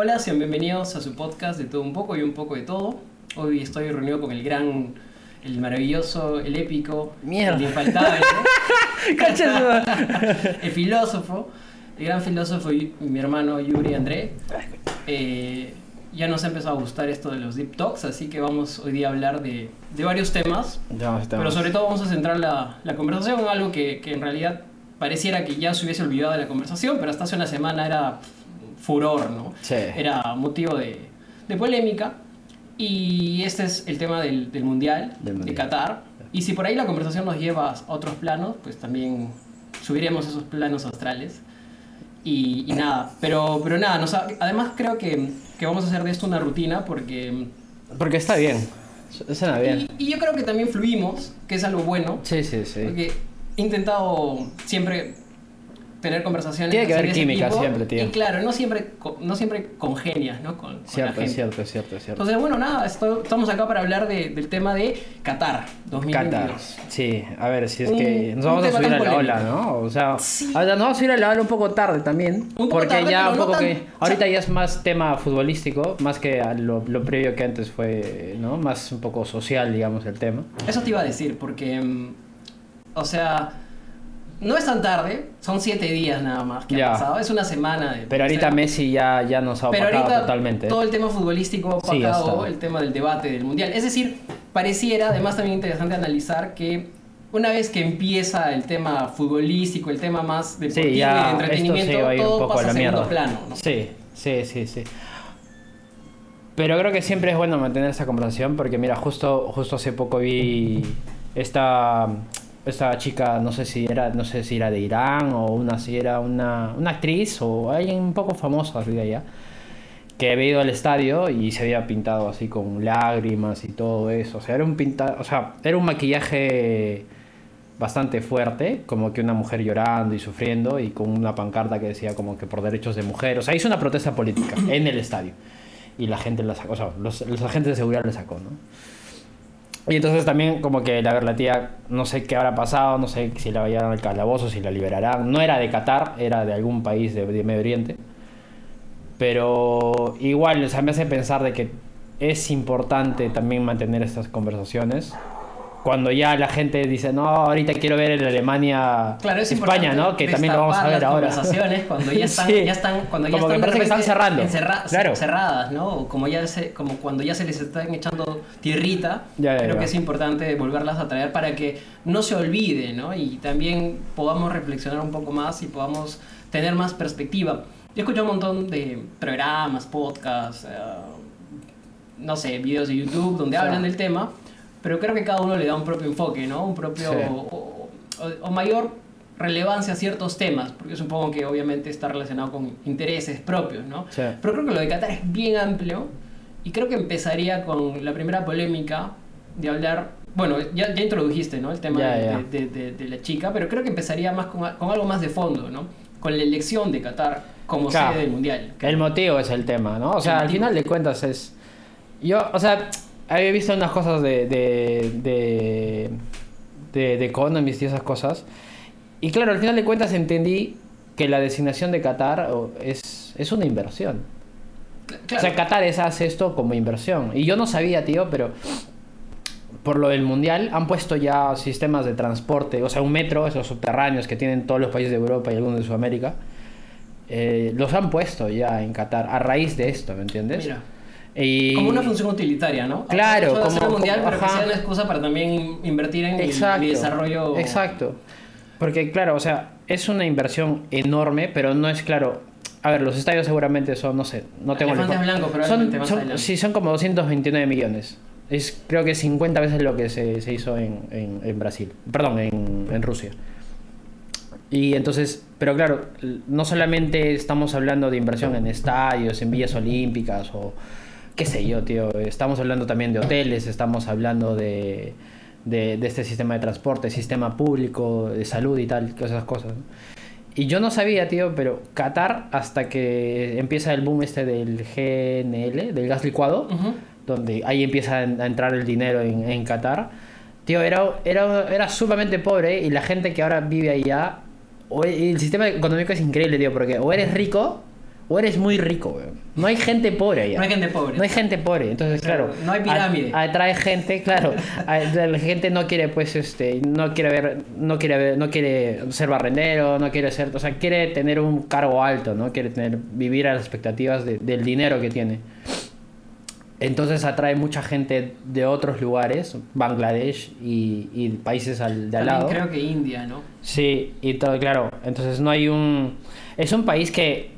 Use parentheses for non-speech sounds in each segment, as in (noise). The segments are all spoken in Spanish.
Hola, sean bienvenidos a su podcast de todo un poco y un poco de todo. Hoy estoy reunido con el gran, el maravilloso, el épico, Mierda. el infaltable, (laughs) (laughs) el filósofo, el gran filósofo y mi hermano Yuri André. Eh, ya nos ha empezado a gustar esto de los deep talks, así que vamos hoy día a hablar de, de varios temas, pero sobre todo vamos a centrar la, la conversación en algo que, que en realidad pareciera que ya se hubiese olvidado de la conversación, pero hasta hace una semana era furor, ¿no? Sí. Era motivo de, de polémica. Y este es el tema del, del mundial, Del de. Qatar. Y si por ahí la conversación nos lleva a otros planos, pues también subiremos esos planos astrales. Y, y nada, pero, pero nada, nos además creo que, que vamos a hacer de esto una rutina porque... Porque está bien. Suena bien. Y, y yo creo que también fluimos, que es algo bueno. Sí, sí, sí. Porque he intentado siempre tener conversaciones. Tiene que haber química tipo, siempre, tío. Y claro, no siempre, no siempre congenias, ¿no? Con, con la Cierto, gente. es cierto, es cierto, cierto. Entonces, bueno, nada, esto- estamos acá para hablar de- del tema de Qatar 2022. Qatar. Sí, a ver, si es Un- que nos un vamos a subir a la ola. ¿no? O sea, Sí. ahora nos vamos a subir a la ola un poco tarde también. poco porque tarde, ya un no poco tan- que. Ahorita ya es más tema futbolístico, más que a lo, lo previo que antes fue, ¿no? Más un poco social, digamos, el tema. Eso te iba a decir, porque, mm, o sea, no es tan tarde, son siete días nada más que Ya. ha pasado, es una semana de... Pero ahorita o sea, Messi ya, ya nos ha Pero opacado ahorita totalmente. todo el tema futbolístico ya opacado, el tema del debate del mundial. Es decir, pareciera, además también interesante analizar que una vez que empieza el tema futbolístico, el tema más deportivo Sí, y de ya entretenimiento, se va a ir un todo poco a pasa la a segundo mierda. plano. ¿no? Sí, sí, sí, sí. Pero creo que siempre es bueno mantener esa conversación porque mira, justo, justo hace poco vi esta, esta chica, no sé si era, no sé si era de Irán o una si era una, una actriz o alguien un poco famosa de allá, que había ido al estadio y se había pintado así con lágrimas y todo eso. O sea, era un pinta, o sea, era un maquillaje bastante fuerte, como que una mujer llorando y sufriendo y con una pancarta que decía como que por derechos de mujer. O sea, hizo una protesta política en el estadio. Y la gente la sacó, o sea, los, los agentes de seguridad le sacó, ¿no? Y entonces también como que la, la tía, no sé qué habrá pasado, no sé si la vayan al calabozo, si la liberarán. No era de Qatar, era de algún país de, Medio Oriente. Pero igual, o sea, me hace pensar de que es importante también mantener estas conversaciones. Cuando ya la gente dice, no, ahorita quiero ver en Alemania, Claro, es España, ¿no? Que también lo vamos a ver las ahora. conversaciones cuando ya (laughs) están, Sí. ya están, cuando ya Como están, que están cerrando. encerra- Claro. cerradas, ¿no? O Como ya se, como cuando ya se les están echando tierrita, Ya, ya, creo ya. que es importante volverlas a traer para que no se olvide, ¿no? Y también podamos reflexionar un poco más y podamos tener más perspectiva. Yo escucho un montón de programas, podcasts, eh, no sé, videos de YouTube donde Sí. hablan del tema, pero creo que cada uno le da un propio enfoque, ¿no? Un propio Sí. o, o- o mayor relevancia a ciertos temas, porque supongo que obviamente está relacionado con intereses propios, ¿no? Sí. Pero creo que lo de Qatar es bien amplio y creo que empezaría con la primera polémica de hablar, bueno, ya, ya introdujiste, ¿no? El tema Ya, de, ya. de- de- de la chica, pero creo que empezaría más con, con algo más de fondo, ¿no? Con la elección de Qatar como Claro. sede del Mundial. El motivo es el tema, ¿no? O sea, El al motivo. final de cuentas es... Yo, o sea, había visto unas cosas de... de, de, de, de Economist y esas cosas. Y claro, al final de cuentas entendí que la designación de Qatar es, es una inversión. Claro. O sea, Qatar es, hace esto como inversión. Y yo no sabía, tío, pero por lo del mundial han puesto ya sistemas de transporte, o sea, un metro, esos subterráneos que tienen todos los países de Europa y algunos de Sudamérica, eh, los han puesto ya en Qatar a raíz de esto, ¿me entiendes? Mira. Y... Como una función utilitaria, ¿no? Claro, de como- mundial, como- pero que sea una excusa para también in- invertir en el- Exacto. desarrollo. Exacto. Porque, claro, o sea, es una inversión enorme, pero no es claro. A ver, los estadios seguramente son, no sé, no tengo Elefantes info- blancos, probablemente son, son-. Sí, son como 229 millones. Es creo que 50 veces lo que se, se hizo en, en- en Brasil. Perdón, en, en Rusia. Y entonces, pero claro, no solamente estamos hablando de inversión en estadios, en villas olímpicas o qué sé yo, tío. Estamos hablando también de hoteles, estamos hablando de, de, de este sistema de transporte, sistema público, de salud y tal, todas esas cosas. ¿no? Y yo no sabía, tío, pero Qatar, hasta que empieza el boom este del GNL, del gas licuado, Ujú. donde ahí empieza a en- a entrar el dinero en, en Qatar, tío, era, era, era sumamente pobre y la gente que ahora vive allá, o el sistema económico es increíble, tío, porque o eres rico o eres muy rico, weón. No hay gente pobre allá. No hay gente pobre. No hay gente pobre, entonces claro. No hay pirámide. Atrae gente, claro. a- La gente no quiere, pues, este, no quiere ver, no quiere ver, no quiere ser barrendero, no quiere ser, o sea, quiere tener un cargo alto, ¿no? Quiere tener, vivir a las expectativas de- del dinero que tiene. Entonces atrae mucha gente de otros lugares, Bangladesh y, y países al, de al lado. creo que India, ¿no? Sí, y todo, claro. Entonces no hay un... Es un país que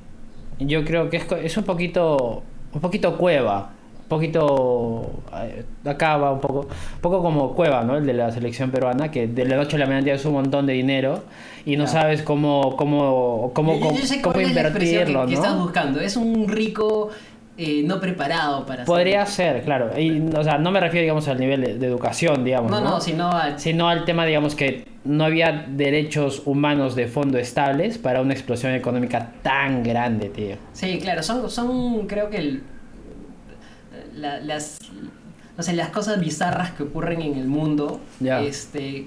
yo creo que es, es un poquito... Un poquito cueva. Un poquito... eh, Acá va un poco... Un poco como cueva, ¿no? El de la selección peruana, que de la noche a la mañana tienes un montón de dinero y no Claro. sabes cómo, cómo, cómo, Yo- yo- cómo expresión invertirlo, que, que estás ¿no? buscando. Es un rico eh, no preparado para Podría ser, claro. Y, o sea, no me refiero, digamos, al nivel de, de educación, digamos. No, No, no, sino al- sino al tema, digamos, que no había derechos humanos de fondo estables para una explosión económica tan grande, tío. Sí, claro, son, son creo que el- la- las, no sé, las cosas bizarras que ocurren en el mundo, este,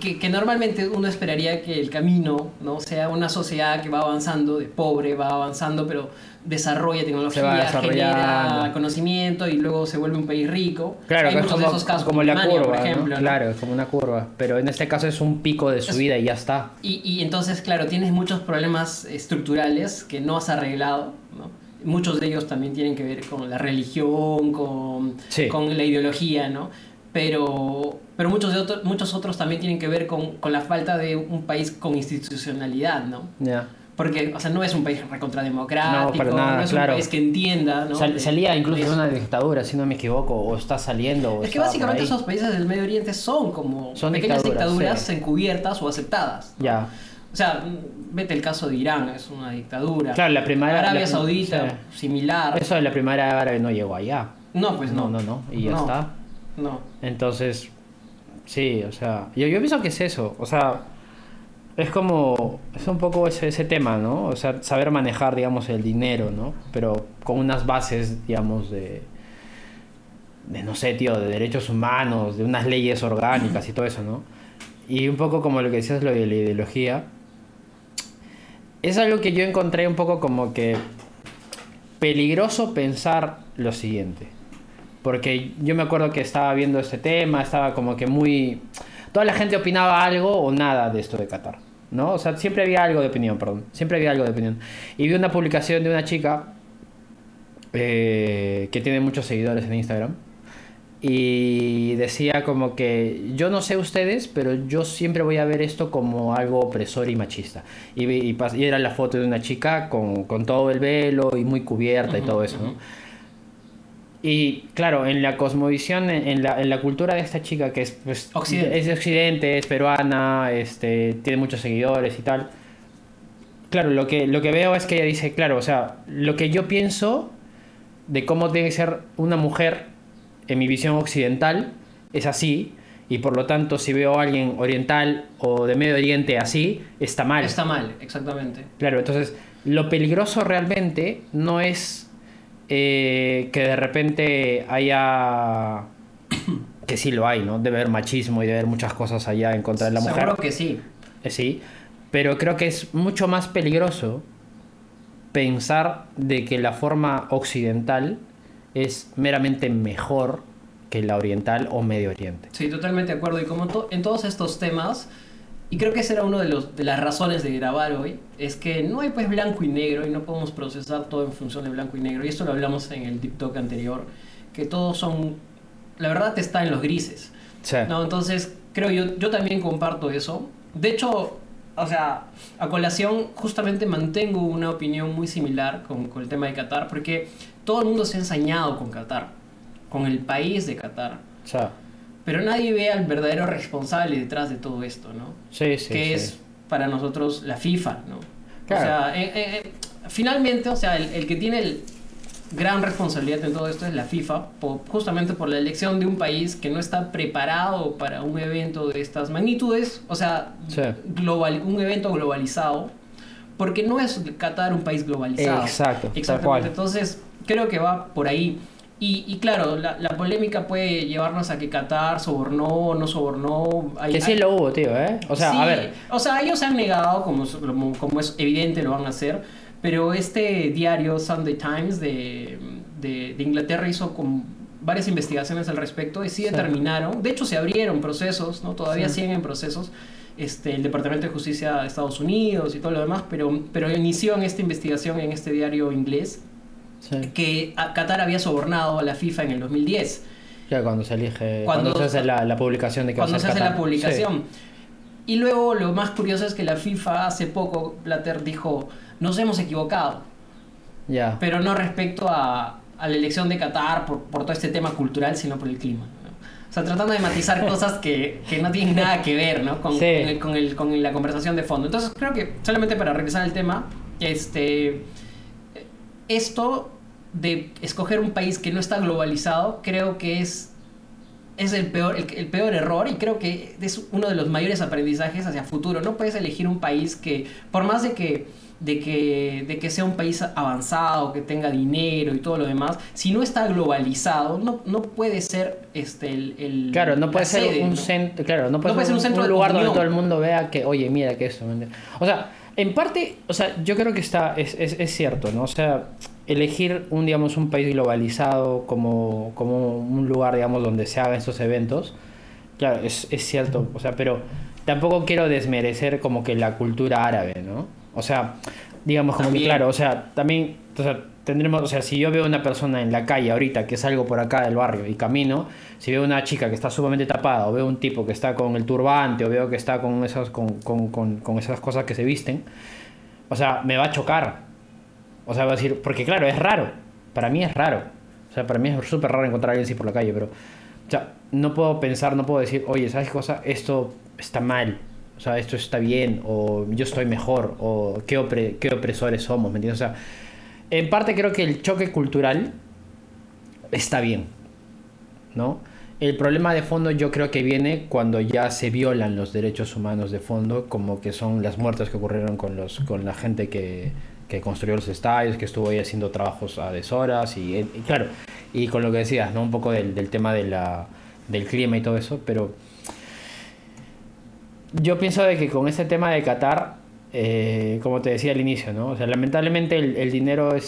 que, que normalmente uno esperaría que el camino no sea una sociedad que va avanzando, de pobre, va avanzando, pero desarrolla Se va tecnología, genera conocimiento y luego se vuelve un país rico. Claro, Hay que es como, de esos casos, como la Alemania, curva, por ejemplo. ¿no? Claro, es como una curva. Pero en este caso es un pico de subida y ya está. Y, y entonces, claro, tienes muchos problemas estructurales que no has arreglado, ¿no? Muchos de ellos también tienen que ver con la religión, con, Sí. con la ideología, ¿no? Pero, pero muchos, de otros muchos otros también tienen que ver con, con la falta de un país con institucionalidad, ¿no? Ya. Porque, o sea, no es un país recontrademocrático, No, para nada, no es claro. un país que entienda, ¿no? Sal- salía incluso de una dictadura, si no me equivoco, o está saliendo. O Es que básicamente esos países del Medio Oriente son como Son pequeñas dictaduras, sí. encubiertas o aceptadas. Ya. O sea, vete el caso de Irán, es una dictadura. Claro, la primera. Arabia la- Saudita, similar. Eso de la primera árabe no llegó allá. No, pues no. No, no, no. Y ya No. está. No. Entonces, sí, o sea, yo, yo pienso que es eso, o sea, es como, es un poco ese, tema, ¿no? O sea, saber manejar, digamos, el dinero, ¿no? Pero con unas bases, digamos, de, de no sé, tío, de derechos humanos, de unas leyes orgánicas y todo eso, ¿no? Y un poco como lo que decías, lo de la ideología, es algo que yo encontré un poco como que peligroso pensar lo siguiente. Porque yo me acuerdo que estaba viendo este tema, estaba como que muy... Toda la gente opinaba algo o nada de esto de Qatar, ¿no? O sea, siempre había algo de opinión, perdón. Siempre había algo de opinión. Y vi una publicación de una chica eh, que tiene muchos seguidores en Instagram. Y decía como que yo no sé ustedes, pero yo siempre voy a ver esto como algo opresor y machista. Y, y, y era la foto de una chica con, con todo el velo y muy cubierta y todo eso. Y claro, en la cosmovisión, en la, en la cultura de esta chica que es, pues, Occidente. es de Occidente, es peruana, este, tiene muchos seguidores y tal. Claro, lo que, lo que veo es que ella dice, claro, o sea, lo que yo pienso de cómo tiene que ser una mujer en mi visión occidental es así, y por lo tanto si veo a alguien oriental o de Medio Oriente así, está mal. Está mal, exactamente. Claro, entonces lo peligroso realmente no es eh, que de repente haya, que sí lo hay, ¿no? Debe haber machismo y debe haber muchas cosas allá en contra de la mujer. Seguro que sí. Eh, Sí, pero creo que es mucho más peligroso pensar de que la forma occidental es meramente mejor que la oriental o medio oriente. Sí, totalmente de acuerdo. Y como to- en todos estos temas, y creo que esa era una de, los, de las razones de grabar hoy, es que no hay pues blanco y negro y no podemos procesar todo en función de blanco y negro. Y esto lo hablamos en el TikTok anterior, que todos son, la verdad está en los grises. Sí. No, entonces creo yo, yo también comparto eso. De hecho, o sea, a colación justamente mantengo una opinión muy similar con, con el tema de Qatar, porque todo el mundo se ha ensañado con Qatar, con el país de Qatar. Sea, Pero nadie ve al verdadero responsable detrás de todo esto, ¿no? sí, sí. que sí. es para nosotros la FIFA, ¿no? Claro. O sea, eh, eh, eh, finalmente, o sea, el, el que tiene el gran responsabilidad en todo esto es la FIFA, justamente por la elección de un país que no está preparado para un evento de estas magnitudes, o sea, Sí. global, un evento globalizado, porque no es Qatar un país globalizado. Exacto, Exactamente. Entonces, creo que va por ahí. Y, y claro, la, la polémica puede llevarnos a que Qatar sobornó o no sobornó. Hay- Que sí hay- lo hubo, tío, ¿eh? O sea, Sí, a ver, O sea, ellos se han negado, como, como, como es evidente, lo van a hacer. pero este diario Sunday Times de, de, de Inglaterra hizo con varias investigaciones al respecto y sí Sí. determinaron, de hecho se abrieron procesos, ¿no? todavía Sí. siguen en procesos, este, el Departamento de Justicia de Estados Unidos y todo lo demás, pero, pero inició en esta investigación en este diario inglés Sí. que Qatar había sobornado a la FIFA en el 2010. Ya cuando se elige, Cuando- cuando, se hace la, la publicación de que va a cuando se ser hace la Qatar. publicación. Y luego lo más curioso es que la FIFA hace poco, Blatter dijo, nos hemos equivocado, Sí, ya. pero no respecto a, a la elección de Qatar por, por todo este tema cultural, sino por el clima. ¿no? O sea, tratando de matizar (laughs) cosas que, que no tienen nada que ver ¿no? con, Sí. con el- con el- con la conversación de fondo. Entonces creo que, solamente para regresar al tema, este, esto de escoger un país que no está globalizado, creo que es, es el, peor, el, el peor error y creo que es uno de los mayores aprendizajes hacia futuro. No puedes elegir un país que, por más de que, de que, de que sea un país avanzado, que tenga dinero y todo lo demás, si no está globalizado, no, no puede ser este, el, el- Claro, no puede ser sede, un ¿no? centro, claro, no puede, No puede ser un, centro un de lugar donde todo el mundo vea que, oye, mira que esto. ¿me entiendes? O sea, en parte, o sea, yo creo que está, es, es, es cierto, ¿no? O sea, elegir un, digamos, un país globalizado como, como un lugar, digamos, donde se hagan estos eventos, claro, es, es cierto, o sea, pero tampoco quiero desmerecer como que la cultura árabe, ¿no? O sea, digamos como También. que, claro, o sea, también, o sea, tendremos, o sea, si yo veo una persona en la calle ahorita que salgo por acá del barrio y camino, si veo una chica que está sumamente tapada, o veo un tipo que está con el turbante, o veo que está con esas, con, con, con, esas cosas que se visten, o sea, me va a chocar. O sea, va a decir, porque claro, es raro. Para mí es raro. O sea, para mí es súper raro encontrar a alguien así por la calle, pero, o sea, no puedo pensar, no puedo decir, oye, ¿sabes qué cosa? Esto está mal. O sea, esto está bien, o yo estoy mejor, o qué, qué opresores somos, ¿me entiendes? O sea, en parte creo que el choque cultural está bien, ¿no? El problema de fondo yo creo que viene cuando ya se violan los derechos humanos de fondo, como que son las muertes que ocurrieron con, los, con la gente que, que construyó los estadios, que estuvo ahí haciendo trabajos a deshoras, y, y claro, y con lo que decías, ¿no? Un poco del, del tema de del clima y todo eso, pero yo pienso de que con este tema de Qatar, eh, como te decía al inicio, ¿no? O sea, lamentablemente el, el dinero es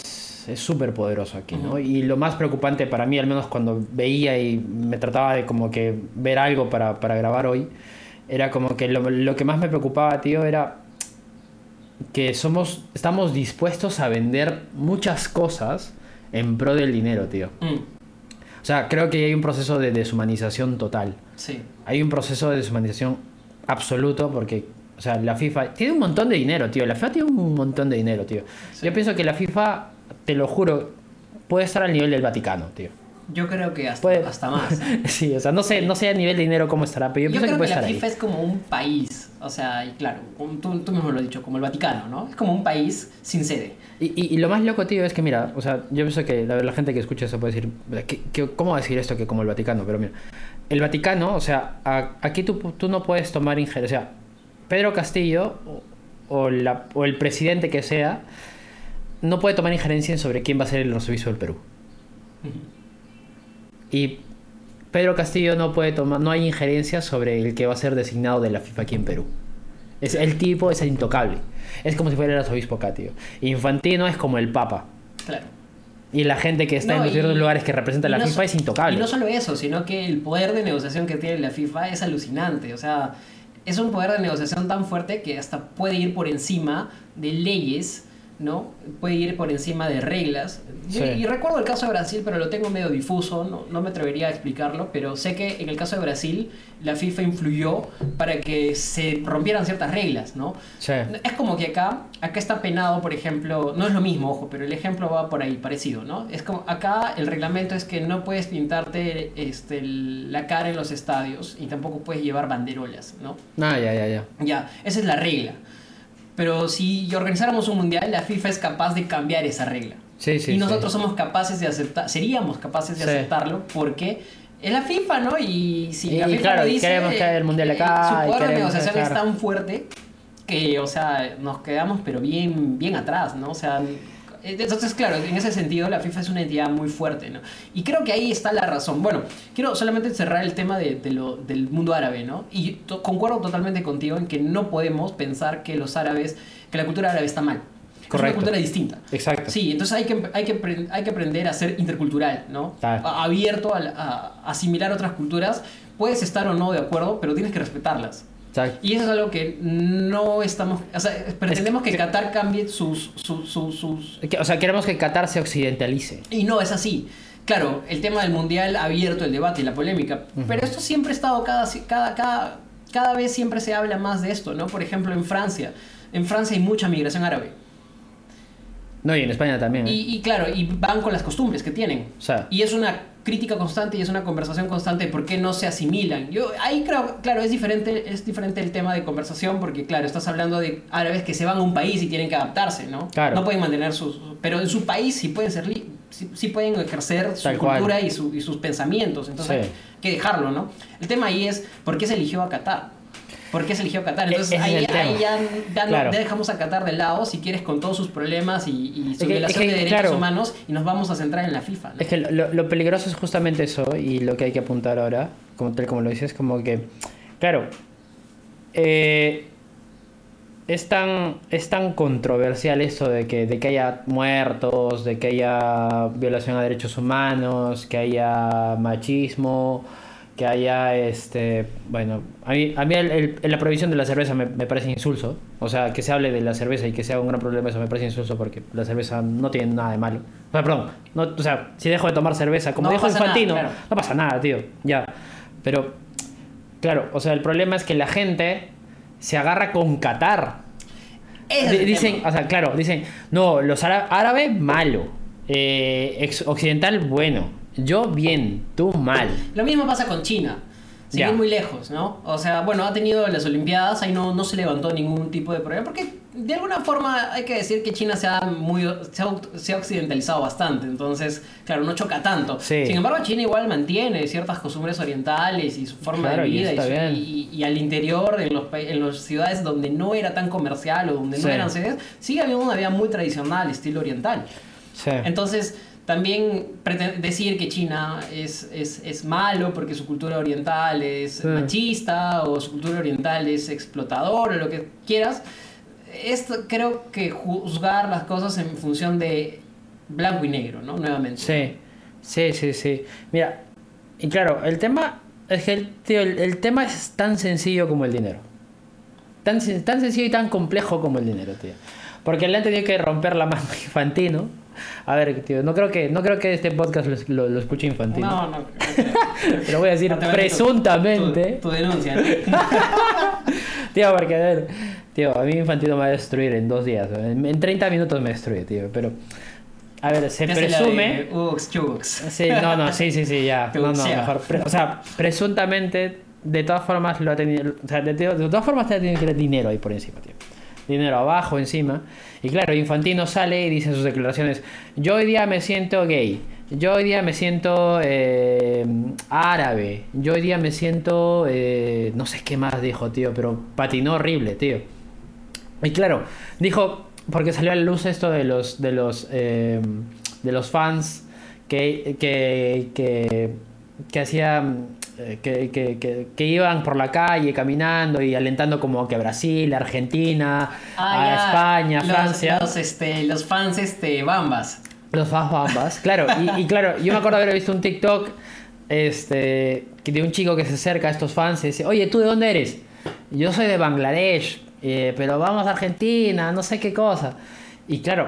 súper poderoso aquí, ¿no? Y lo más preocupante para mí, al menos cuando veía y me trataba de como que ver algo para, para grabar hoy, era como que lo, lo que más me preocupaba, tío, era que somos, estamos dispuestos a vender muchas cosas en pro del dinero, tío. Mm, O sea, creo que hay un proceso de deshumanización total. sí. Hay un proceso de deshumanización absoluto porque, o sea, la FIFA tiene un montón de dinero, tío. La FIFA tiene un montón de dinero, tío. Sí. Yo pienso que la FIFA, te lo juro, puede estar al nivel del Vaticano, tío. Yo creo que hasta, Puede- hasta más. (laughs) Sí, o sea, no sé, no sé a nivel de dinero cómo estará, pero yo, Yo pienso que creo que, puede la estar FIFA ahí. es como un país, o sea, y claro, tú, tú mismo lo has dicho, como el Vaticano, ¿no? Es como un país sin sede. Y, y, y lo más loco, tío, es que mira, o sea, yo pienso que la, la gente que escucha eso puede decir, ¿qué, qué- cómo decir esto que como el Vaticano? Pero mira, el Vaticano, o sea, a- aquí tú, tú no puedes tomar injerencia. O sea, Pedro Castillo o, o la, o el presidente que sea no puede tomar injerencia en sobre quién va a ser el arzobispo del Perú. Y Pedro Castillo no puede tomar, no hay injerencia sobre el que va a ser designado de la FIFA aquí en Perú. Es, el tipo es intocable. Es como si fuera el arzobispo acá, tío. Infantino es como el papa. Claro. Y la gente que está No, en ciertos lugares que representa y la no FIFA so- es intocable. Y no solo eso, sino que el poder de negociación que tiene la FIFA es alucinante. O sea, es un poder de negociación tan fuerte que hasta puede ir por encima de leyes, ¿no? Puede ir por encima de reglas. Y- Sí. Y, recuerdo el caso de Brasil, pero lo tengo medio difuso, no, no me atrevería a explicarlo, pero sé que en el caso de Brasil la FIFA influyó para que se rompieran ciertas reglas, ¿no? Sí. Es como que acá, acá está penado, por ejemplo, no es lo mismo, ojo, pero el ejemplo va por ahí, parecido, ¿no? Es como, acá el reglamento es que no puedes pintarte este, la cara en los estadios y tampoco puedes llevar banderolas, ¿no? Ah, ya, ya, ya. Ya, esa es la regla. Pero si organizáramos un mundial, la FIFA es capaz de cambiar esa regla. Sí, sí. y sí. nosotros somos capaces de aceptar, seríamos capaces de aceptarlo porque es la FIFA, ¿no? Y si la FIFA claro, lo dice, queremos que el mundial acá, su poder de negociación es tan fuerte que, o sea, nos quedamos pero bien, bien atrás, ¿no? O sea, entonces, claro, en ese sentido la FIFA es una entidad muy fuerte, ¿no? Y creo que ahí está la razón. Bueno, quiero solamente cerrar el tema de, de lo, del mundo árabe, ¿no? Y to- concuerdo totalmente contigo en que no podemos pensar que los árabes, que la cultura árabe está mal. una Correcto. cultura distinta. Exacto. Sí, entonces hay que, hay que, hay que aprender a ser intercultural, ¿no? Abierto a, a asimilar otras culturas. Puedes estar o no de acuerdo, pero tienes que respetarlas. Exacto. Y eso es algo que no estamos... O sea, pretendemos que que- Qatar cambie sus, sus, sus, O sea, queremos que Qatar se occidentalice. Y no es así. Claro, el tema del mundial ha abierto el debate y la polémica, pero esto siempre ha estado cada, cada, cada, cada vez siempre se habla más de esto, ¿no? Por ejemplo, en Francia. En Francia hay mucha migración árabe. No, y en España también. ¿eh? Y, y claro, y van con las costumbres que tienen. O sea. Y es una crítica constante y es una conversación constante de por qué no se asimilan. Yo ahí creo, claro, es diferente, es diferente el tema de conversación porque claro, estás hablando de árabes que se van a un país y tienen que adaptarse, ¿no? Claro. No pueden mantener sus pero en su país sí pueden ser sí, sí pueden ejercer su Tal cultura y, su- y sus pensamientos, entonces Sí. hay que dejarlo, ¿no? El tema ahí es por qué se eligió a Qatar. ¿Por qué se eligió a Qatar? E- Entonces es ahí, ahí ya, dejamos a Qatar de lado, si quieres, con todos sus problemas y, y su que- violación que, de derechos claro. humanos y nos vamos a centrar en la FIFA. ¿no? Es que lo, lo peligroso es justamente eso y lo que hay que apuntar ahora, como tal como lo dices, como que, claro, eh, es, tan, es tan controversial eso de que, de que haya muertos, de que haya violación a derechos humanos, que haya machismo, que haya, este, bueno, a mí, a mí el- el- la prohibición de la cerveza me, me parece insulso, o sea, que se hable de la cerveza y que sea un gran problema eso me parece insulso porque la cerveza no tiene nada de malo. O sea, perdón, no, o sea, si dejo de tomar cerveza, como No dijo nada, Infantino, claro. no pasa nada, tío, ya. Pero, claro, o sea, el problema es que la gente se agarra con Qatar. Es dicen, o sea, claro, dicen, no, los ára- árabes, malo. Eh, occidental, bueno. Yo, bien. Tú, mal. Lo mismo pasa con China. Ya. ir muy lejos, ¿no? O sea, bueno, ha tenido las Olimpiadas, ahí no, no se levantó ningún tipo de problema, porque de alguna forma hay que decir que China se ha, muy, se ha, se ha occidentalizado bastante, entonces, claro, no choca tanto. Sí. Sin embargo, China igual mantiene ciertas costumbres orientales y su forma Claro, de vida, y, y- y al interior, en los, en las ciudades donde no era tan comercial o donde Sí. no eran sedes, sigue habiendo una vida muy tradicional, estilo oriental. Sí. Entonces, también decir que China es, es, es malo porque su cultura oriental es Sí. machista o su cultura oriental es explotador o lo que quieras, esto creo que juzgar las cosas en función de blanco y negro, ¿no? Nuevamente. Sí, sí, sí, sí. Mira, y claro, el tema es que el, tío, el, el tema es tan sencillo como el dinero. Tan, tan sencillo y tan complejo como el dinero, tío. Porque le han tenido que romper la mano Infantino. A ver, tío, no creo que, no creo que este podcast lo, lo, lo escuche Infantino. No, no. Te lo (laughs) voy a decir No tu- presuntamente. Tu, tu denuncia. ¿no? (laughs) Tío, porque a ver, tío, a mí Infantino me va a destruir en dos días. En, en 30 minutos me destruye, tío. Pero, a ver, se presume. de Ux, Chux. Sí, no, no, sí, sí, sí, ya. (laughs) No, no, mejor. Pre- o sea, presuntamente, de todas formas lo ha tenido. O sea, de, de- de todas formas te ha tenido que tener dinero ahí por encima, tío. Dinero abajo, encima. Y claro, Infantino sale y dice sus declaraciones: Yo hoy día me siento gay. Yo hoy día me siento eh, árabe. Yo hoy día me siento. eh, no sé qué más dijo, tío, pero patinó horrible, tío. Y claro, dijo, porque salió a la luz esto de los de los eh, de los fans que, que, que, que hacían que, que, que, que iban por la calle caminando y alentando como que a Brasil, Argentina, Ah, a ya. España, Los- Francia. Los, este, los fans este, bambas. Los fans bambas, claro. Y, y claro, yo me acuerdo haber visto un TikTok este, que de un chico que se acerca a estos fans y dice, oye, ¿tú de dónde eres? Yo soy de Bangladesh, eh, pero vamos a Argentina, no sé qué cosa. Y claro,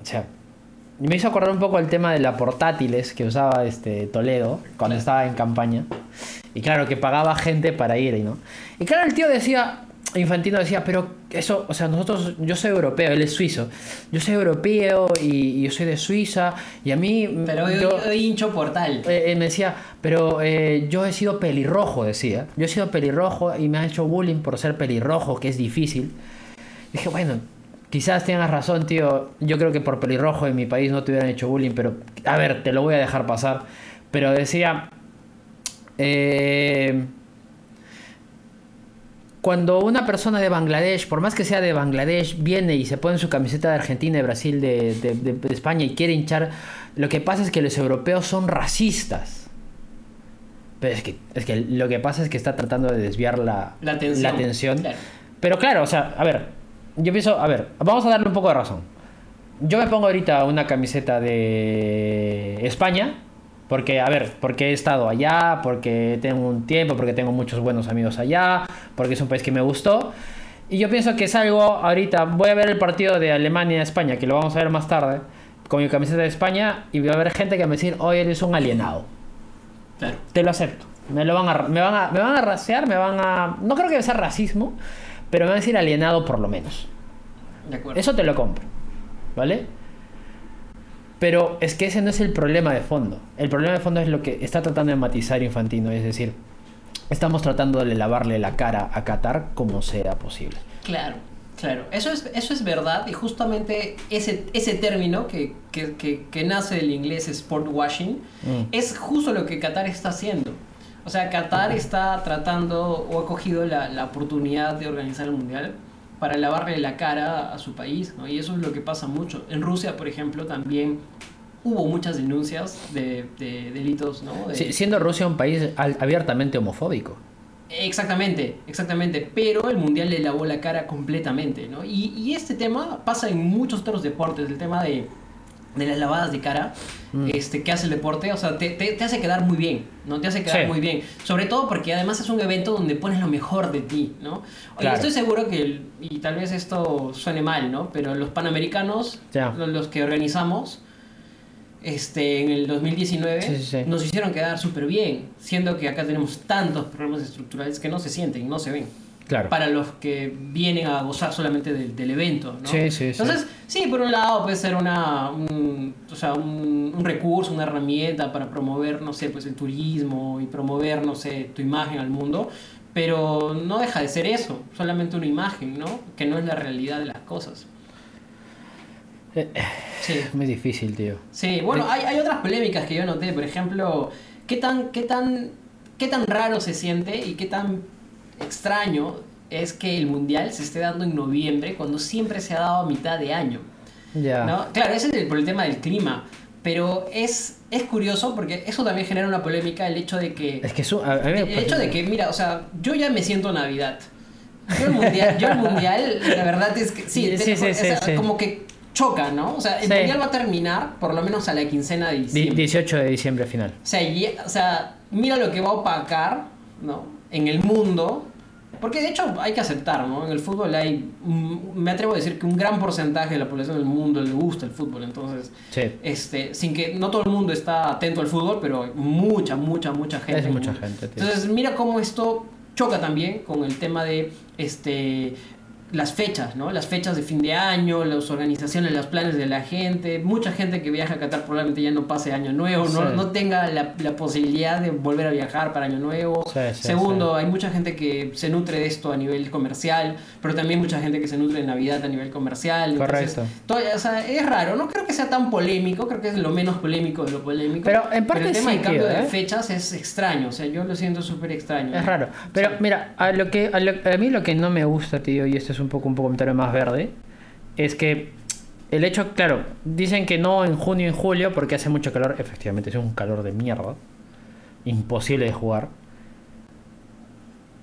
o sea, me hizo acordar un poco el tema de las portátiles que usaba este Toledo cuando estaba en campaña. Y claro, que pagaba gente para ir, ¿no? Y claro, el tío decía, Infantino decía, pero eso, o sea, nosotros, yo soy europeo, él es suizo. Yo soy europeo y, y yo soy de Suiza y a mí... Pero yo- hoy hincho portal. eh, eh, me decía, pero eh, yo he sido pelirrojo, decía. Yo he sido pelirrojo y me han hecho bullying por ser pelirrojo, que es difícil. Dije, bueno, quizás tengas razón, tío. Yo creo que por pelirrojo en mi país no te hubieran hecho bullying, pero a ver, te lo voy a dejar pasar. Pero decía, eh, cuando una persona de Bangladesh, por más que sea de Bangladesh, viene y se pone su camiseta de Argentina, de Brasil, de, de- de- de España y quiere hinchar, lo que pasa es que los europeos son racistas. Pero es que, es que lo que pasa es que está tratando de desviar la, La atención. la atención. Claro. Pero claro, o sea, a ver, yo pienso, a ver, vamos a darle un poco de razón. yo me pongo ahorita una camiseta de España, porque, a ver, porque he estado allá, porque tengo un tiempo, porque tengo muchos buenos amigos allá, porque es un país que me gustó. Y yo pienso que es algo, ahorita voy a ver el partido de Alemania-España, que lo vamos a ver más tarde, con mi camiseta de España, y voy a ver gente que me va a decir, oye, eres un alienado. Claro. Te lo acepto. Me, lo van a, me, van a, me van a raciar, me van a... No creo que sea racismo, pero me van a decir alienado por lo menos. De acuerdo. Eso te lo compro. ¿Vale? Pero es que ese no es el problema de fondo. El problema de fondo es lo que está tratando de matizar Infantino. Es decir, estamos tratando de lavarle la cara a Qatar como sea posible. Claro, claro. Eso es, eso es verdad y justamente ese, ese término que, que, que, que nace del inglés sport washing Mm. es justo lo que Qatar está haciendo. O sea, Qatar está tratando o ha cogido la, la oportunidad de organizar el mundial para lavarle la cara a su país, ¿no? Y eso es lo que pasa mucho. En Rusia, por ejemplo, también hubo muchas denuncias de, de delitos, ¿no? De- siendo Rusia un país abiertamente homofóbico. Exactamente, exactamente. Pero el mundial le lavó la cara completamente, ¿no? Y, y este tema pasa en muchos otros deportes, el tema de, de las lavadas de cara, Mm. este, que hace el deporte, o sea, te, te- te hace quedar muy bien, ¿no? Te hace quedar Sí. muy bien. Sobre todo porque además es un evento donde pones lo mejor de ti, ¿no? Claro. estoy seguro que, el- y tal vez esto suene mal, ¿no? Pero los panamericanos, los que organizamos, este, en el 2019 Sí, sí, sí. nos hicieron quedar súper bien, siendo que acá tenemos tantos problemas estructurales que no se sienten, no se ven. Claro. Para los que vienen a gozar solamente del, del evento, ¿no? Sí, sí, sí. Entonces, sí, por un lado puede ser una, un, o sea, un, un recurso, una herramienta para promover, no sé, pues el turismo y promover, no sé, tu imagen al mundo, pero no deja de ser eso, solamente una imagen, ¿no? Que no es la realidad de las cosas. Eh, Sí. Es muy difícil, tío. Sí, bueno, hay, hay otras polémicas que yo noté, por ejemplo, qué tan, qué tan, qué tan raro se siente y qué tan extraño es que el mundial se esté dando en noviembre cuando siempre se ha dado a mitad de año. Ya. ¿no? Claro, ese es el, por el tema del clima, pero es, es curioso porque eso también genera una polémica el hecho de que... Es que su- a- a El hecho de que, mira, o sea, yo ya me siento Navidad. Yo el mundial, yo el mundial la verdad es que sí, Sí, te- sí, o sea, sí, como que choca, ¿no? O sea, el mundial va a terminar por lo menos a la quincena de Di- diciembre. 18 de diciembre final. O sea, y- o sea, mira lo que va a opacar, ¿no? En el mundo. Porque de hecho hay que aceptar, ¿no? En el fútbol hay, me atrevo a decir que un gran porcentaje de la población del mundo le gusta el fútbol. Entonces, Sí. este, sin que no todo el mundo está atento al fútbol, pero hay mucha, mucha, mucha gente. Es mucha gente, tío. Entonces, mira cómo esto choca también con el tema de este las fechas, ¿no? Las fechas de fin de año, las organizaciones, los planes de la gente. Mucha gente que viaja a Qatar probablemente ya no pase año nuevo, no, Sí. no tenga la, la posibilidad de volver a viajar para año nuevo. Sí, sí, Segundo, hay mucha gente que se nutre de esto a nivel comercial, pero también mucha gente que se nutre de Navidad a nivel comercial. Entonces, Correcto. todo- o sea, es raro, no creo que sea tan polémico, creo que es lo menos polémico de lo polémico. Pero en parte el tema del cambio tío, de ¿eh? fechas es extraño, o sea, yo lo siento súper extraño. Es raro. Pero mira, a, lo que, a, lo- a mí lo que no me gusta, tío, y este es un poco un comentario más verde, es que el hecho, claro, dicen que no en junio y en julio porque hace mucho calor. Efectivamente, es un calor de mierda. Imposible de jugar.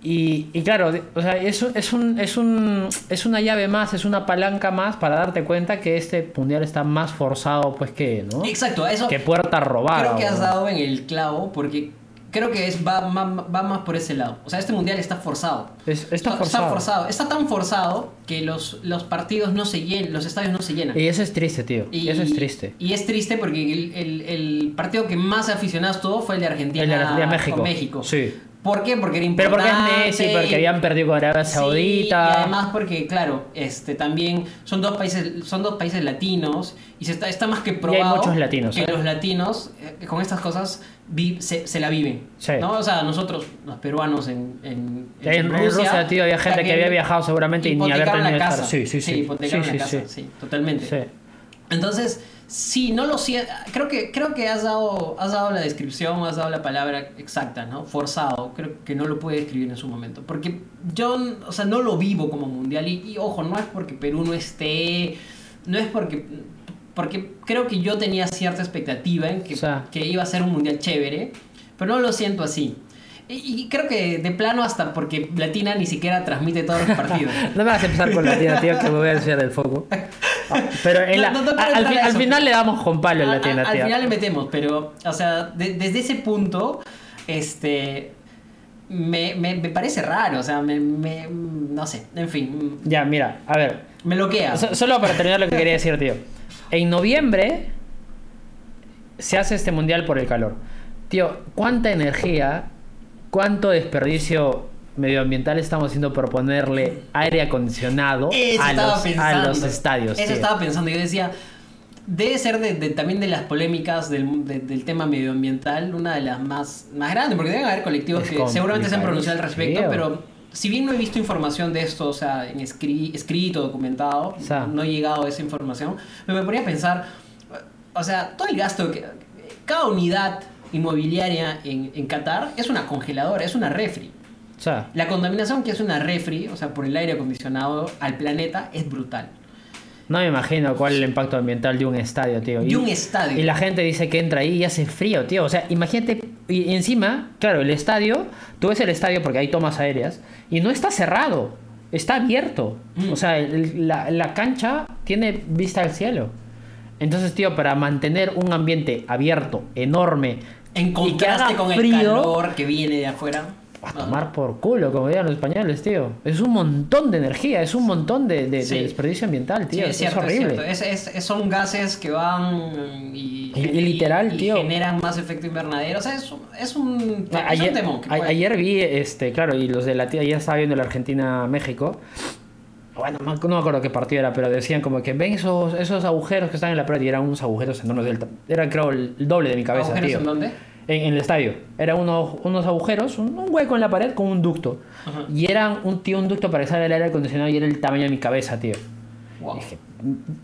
Y, y claro, o sea, es, es, un, es, un, es una llave más, es una palanca más para darte cuenta que este mundial está más forzado pues que, ¿no? Exacto, eso Que puerta robada. creo que has dado en el clavo porque creo que es, va, va, va más por ese lado. O sea, este mundial está forzado. Es- está Está forzado. forzado. Está tan forzado que los, los partidos no se llenan, los estadios no se llenan. Y eso es triste, tío. Y- eso es triste. Y es triste porque el, el- el partido que más aficionados tuvo fue el de Argentina, El de con México. Sí. ¿Por qué? Porque era Pero porque importante. es Messi, porque habían perdido con Arabia Sí, Saudita. y además porque, claro, este también son dos países, son dos países latinos y se está, está más que probado muchos latinos, que ¿eh? los latinos eh, con estas cosas vi- se, se la viven. Sí. ¿no? O sea, nosotros, los peruanos en, en, En, en Rusia, tío, había gente que había viajado seguramente y ni haber tenido la casa. estar. Sí, sí, sí. hipotecaron Sí, la sí, casa, sí. sí, totalmente. Sí. Entonces, sí, no lo siento. Creo que, creo que has, dado, has dado la descripción, has dado la palabra exacta, ¿no? Forzado. Creo que no lo puede describir en su momento. Porque yo, o sea, no lo vivo como mundial. Y, y, ojo, no es porque Perú no esté. No es porque. Porque creo que yo tenía cierta expectativa en que, O sea. que iba a ser un mundial chévere. Pero no lo siento así. Y, creo que de plano hasta porque Latina ni siquiera transmite todos los (laughs) partidos. No me vas a empezar con la tía, tío, que me voy a desviar del foco. (laughs) Pero en la- No, no, no, al, fi- al final le damos con palo en Al- la tienda, al, tío. final le metemos, pero, o sea, de- desde ese punto, este, me, me, me parece raro, o sea, me, me- no sé, en fin, Ya, mira, a ver. me bloquea. So- solo para terminar lo que quería decir, tío. En noviembre se hace este mundial por el calor. Tío, ¿cuánta energía, cuánto desperdicio medioambiental estamos haciendo por ponerle aire acondicionado a los, a los estadios? Eso tío? estaba pensando. Yo decía, debe ser de, de- también de las polémicas del, de- del tema medioambiental, una de las más, más grandes, porque deben haber colectivos Es que seguramente se han pronunciado al respecto, pero si bien no he visto información de esto, o sea, en escri- escrito, documentado, O sea. no he llegado a esa información, pero me ponía a pensar, o sea, todo el gasto que... Cada unidad inmobiliaria en, en Qatar es una congeladora, es una refri. O sea, La contaminación que es una refri, o sea, por el aire acondicionado al planeta, es brutal. no me imagino cuál es el impacto ambiental de un estadio, tío. De Y- un estadio. Y la gente dice que entra ahí y hace frío, tío. O sea, imagínate. Y encima, claro, el estadio, tú ves el estadio porque hay tomas aéreas y no está cerrado, está abierto. Mm. O sea, el- la, la cancha tiene vista al cielo. Entonces, tío, para mantener un ambiente abierto, enorme, En y que contraste haga con el calor que viene de afuera. A tomar por culo, como dirían los españoles, tío. Es un montón de energía, es un montón de, de- de Sí. desperdicio ambiental, Sí, tío. es es, cierto, es horrible. Es- son gases que van y, Y- y literal, y tío. generan más efecto invernadero. O sea, es, un- Ayer, temón que a- ayer vi, este, claro, y los de la tía, ayer estaba viendo la Argentina-México. Bueno, no, me acuerdo qué partido era, pero decían como que ven esos, esos agujeros que están en la pared y eran unos agujeros enormes del Eran, creo, el, el doble de mi cabeza, ¿Agujeros tío. en dónde? En, en el estadio. Eran unos, unos agujeros, un, un hueco en la pared con un ducto. Ajá. Y eran un, tío, un ducto para salga el aire acondicionado y era el tamaño de mi cabeza, tío. Wow.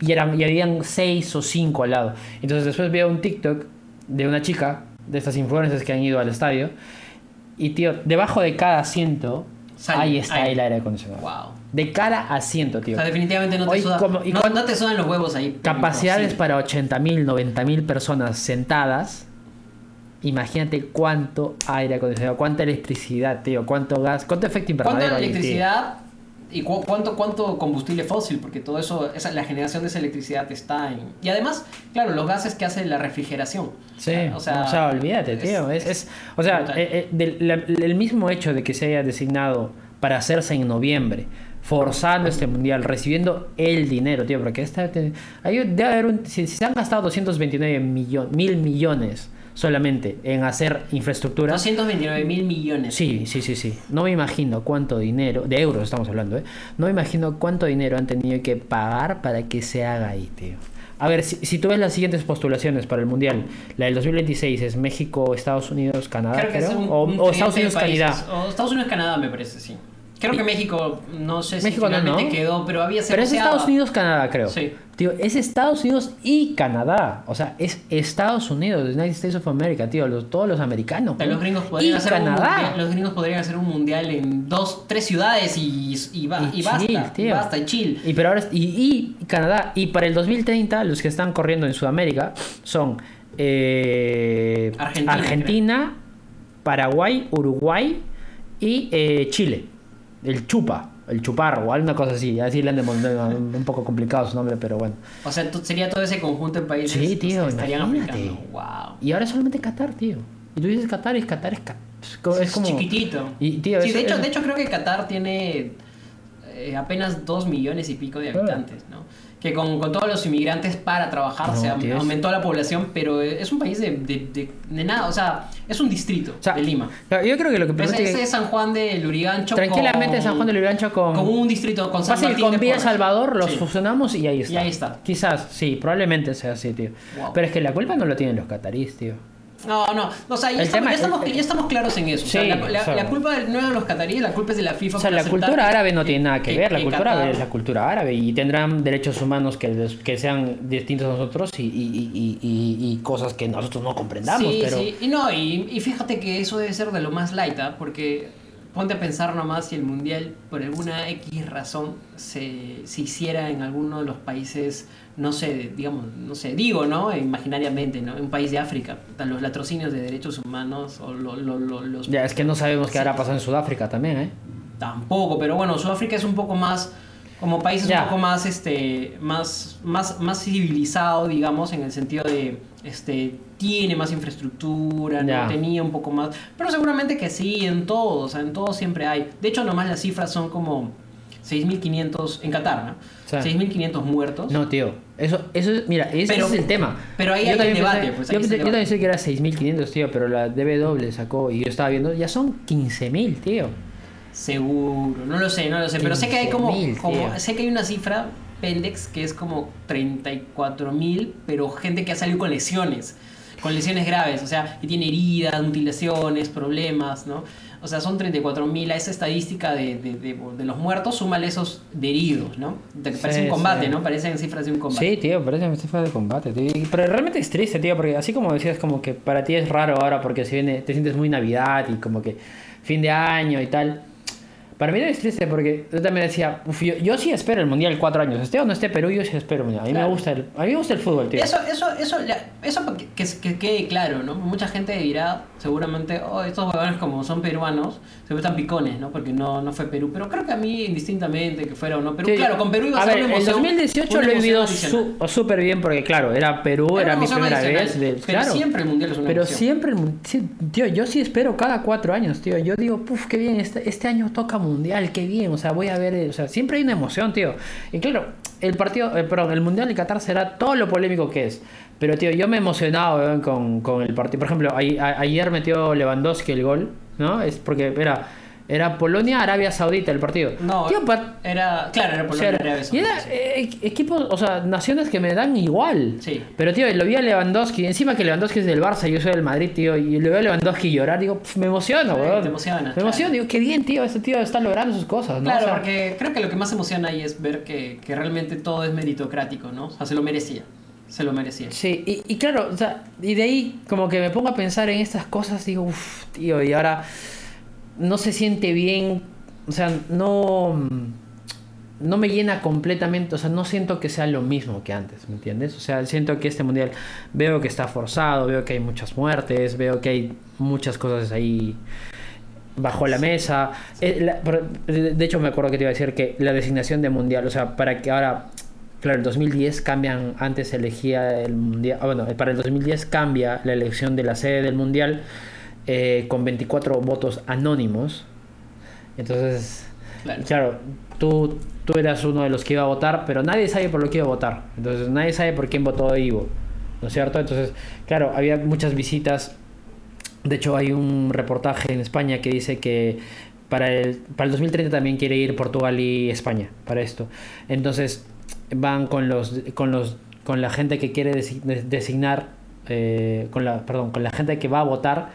Y, eran, y habían seis o cinco al lado. Entonces después veo un TikTok de una chica, de estas influencers que han ido al estadio. Y tío, debajo de cada asiento, Sale ahí está aire. el aire acondicionado. Wow. De cada asiento, tío. O sea, definitivamente no te, Hoy, suda, como- ¿y no, no te sudan los huevos ahí. Capacidades Imposible. para 80.000, 90.000 personas sentadas. Imagínate cuánto aire acondicionado, cuánta electricidad, tío, cuánto gas, cuánto efecto invernadero. ¿Cuánta hay, electricidad y cu- cuánto, cuánto combustible fósil? Porque todo eso, esa, la generación de esa electricidad está en... Y además, claro, los gases que hace la refrigeración. Sí, O sea, o sea, olvídate, tío. Es, es- o sea, eh, eh, del- la- el mismo hecho de que se haya designado para hacerse en noviembre, forzando este mundial, recibiendo el dinero, tío, porque esta, te- hay- debe haber un, si, si se han gastado 229 millo- mil millones solamente en hacer infraestructura. 229 mil millones. Sí, sí, sí, sí. No me imagino cuánto dinero, de euros estamos hablando, ¿eh? No me imagino cuánto dinero han tenido que pagar para que se haga ahí, tío. A ver, si, si tú ves las siguientes postulaciones para el Mundial, la del 2026 es México, Estados Unidos, Canadá, Creo creo. un, o, un o Estados Unidos. Canadá. O Estados Unidos, Canadá, me parece, sí. Creo que México, no sé si México no, finalmente ¿no? quedó, pero había Pero es Estados. Unidos, Canadá, creo. Sí. Tío, es Estados Unidos y Canadá. O sea, es Estados Unidos, United States of America, tío. Los, todos los americanos. O sea, ¿no? Los gringos, podrían y hacer un Canadá. mundial, los gringos podrían hacer un mundial en dos, tres ciudades y, y, ba- Y y basta. chill, tío. basta, y chill. Y pero ahora y, y Canadá y para el 2030 los que están corriendo en Sudamérica son eh, Argentina, Argentina, Paraguay, Uruguay y eh, Chile. El chupa, el chuparro, alguna cosa así. Así le han de un poco complicado su nombre, pero bueno. O sea, sería todo ese conjunto de países Sí, tío, estarían aplicando. Wow. Y ahora solamente Qatar, tío. Y tú dices Qatar y Qatar es, es como chiquitito. Y, tío, sí, de hecho, de hecho creo que Qatar tiene eh, apenas dos millones y pico de habitantes, ¿no? Que con, con todos los inmigrantes para trabajar No, se am- aumentó la población, pero es un país de, de, de- de nada, o sea, es un distrito o sea, de Lima. Yo creo que lo que ese es San Juan de Lurigancho tranquilamente con, San Juan de Lurigancho con con un distrito, con San Fácil, con Villa. Salvador los Sí. fusionamos y ahí está. Y ahí está. Quizás, sí, probablemente sea así, tío. Wow. Pero es que la culpa no lo tienen los catarís, tío. No, no, o sea, ya, estamos, ya estamos- ya estamos claros en eso. o sea, Sí, la, la- o sea- la culpa no es de los cataríes, la culpa es de la FIFA. O sea, la cultura árabe no tiene nada que, ver. La que cultura árabe es la cultura árabe y tendrán derechos humanos que, sean distintos a nosotros y, y- y- y- y cosas que nosotros no comprendamos. Sí, pero sí. Y no, y, y fíjate que eso debe ser de lo más light, ¿ah? porque ponte a pensar nomás si el mundial, por alguna X razón, se, se hiciera en alguno de los países, no sé, digamos, no sé, digo, ¿no? Imaginariamente, ¿no? Un país de África, los latrocinios de derechos humanos o lo- lo- lo- los ya es que no sabemos qué hará pasar en Sudáfrica también, ¿eh? Tampoco, pero bueno, Sudáfrica es un poco más como países Ya. un poco más, este, más, más, más civilizado, digamos, en el sentido de, este, tiene más infraestructura, ¿no? Tenía un poco más, pero seguramente que sí, en todo, o sea, en todo siempre hay. De hecho, nomás las cifras son como 6.500 en Qatar, ¿no? Sí. 6.500 muertos. No, tío. Eso, eso es, mira, ese, Pero- ese es el tema. pero ahí Yo hay también debate, pues, ahí yo, yo también sé que era 6.500, tío, pero la DW sacó, y yo estaba viendo, ya son 15.000, tío. Seguro, no lo sé, no lo sé, pero sé que hay como, 15.000, como tío. sé que hay una cifra Pendex que es como 34 mil, pero gente que ha salido con lesiones, con lesiones graves, o sea, que tiene heridas, mutilaciones, problemas, ¿no? O sea, son 34 mil a esa estadística de, de, de- de los muertos, súmale esos de heridos, ¿no? Parece Sí, un combate, sí. ¿no? Parecen cifras de un combate. Sí, tío, parece que fue de combate, tío. Pero realmente es triste, tío, porque así como decías, como que para ti es raro ahora porque si viene, te sientes muy Navidad y como que fin de año y tal. Para mí es triste porque yo también decía, "Uf, yo, yo sí espero el Mundial cuatro años. Esté o no esté Perú, yo sí espero el Mundial. A mí Claro. me gusta el, a mí me gusta el fútbol, tío. Eso, eso, eso, eso pa- que, que- que quede claro, ¿no? Mucha gente dirá, seguramente, oh, estos huevones como son peruanos, se están picones, ¿no? Porque no, no fue Perú. Pero creo que a mí, indistintamente que fuera o no Perú, Sí. claro, con Perú iba a, a ser ver, una el emoción. 2018 una lo he vivido adicional. su- súper bien porque, claro, era Perú, Era era, mi primera vez. de- Pero claro. siempre el mundial es una Pero emoción. siempre, el tío, yo sí espero cada cuatro años, tío. Yo digo, puf, qué bien, este, este año toca mundial, qué bien. O sea, voy a ver, o sea, siempre hay una emoción, tío. Y claro, el partido, eh, perdón, el mundial de Qatar será todo lo polémico que es. Pero, tío, yo me he emocionado con, con el partido. Por ejemplo, a- ayer metió Lewandowski el gol, ¿no? Es porque era, era Polonia-Arabia Saudita el partido. No, Tío, era, claro, era o por sea, la Arabia y Saudita, era sí. eh, equipos, o sea, naciones que me dan igual. Sí. Pero, tío, lo vi a Lewandowski. Encima que Lewandowski es del Barça y yo soy del Madrid, tío. Y lo veo a Lewandowski llorar. Digo, me emociono, Sí, weón. te emocionas, Me claro. emociono. Digo, qué bien, tío. Este tío está logrando sus cosas, ¿no? Claro, O sea, porque creo que lo que más emociona ahí es ver que, que realmente todo es meritocrático, ¿no? O sea, se lo merecía. Se lo merecía. Sí, y, y claro, o sea, y de ahí como que me pongo a pensar en estas cosas, digo, uff, tío, y ahora no se siente bien, o sea, no, no me llena completamente, o sea, no siento que sea lo mismo que antes, ¿me entiendes? O sea, siento que este mundial veo que está forzado, veo que hay muchas muertes, veo que hay muchas cosas ahí bajo la mesa. Eh, la- de hecho, me acuerdo que te iba a decir que la designación de mundial, o sea, para que ahora, claro, el 2010 cambian, antes elegía el mundial, ah, bueno, para el 2010 cambia la elección de la sede del mundial eh, con 24 votos anónimos. Entonces, Claro. claro, tú, tú eras uno de los que iba a votar, pero nadie sabe por lo que iba a votar. Entonces, nadie sabe por quién votó Ivo, ¿no es cierto? Entonces, claro, había muchas visitas de hecho, hay un reportaje en España que dice que para el, para el 2030 también quiere ir Portugal y España para esto. Entonces, van con los con los con la gente que quiere desi- de- designar eh, con la perdón, con la gente que va a votar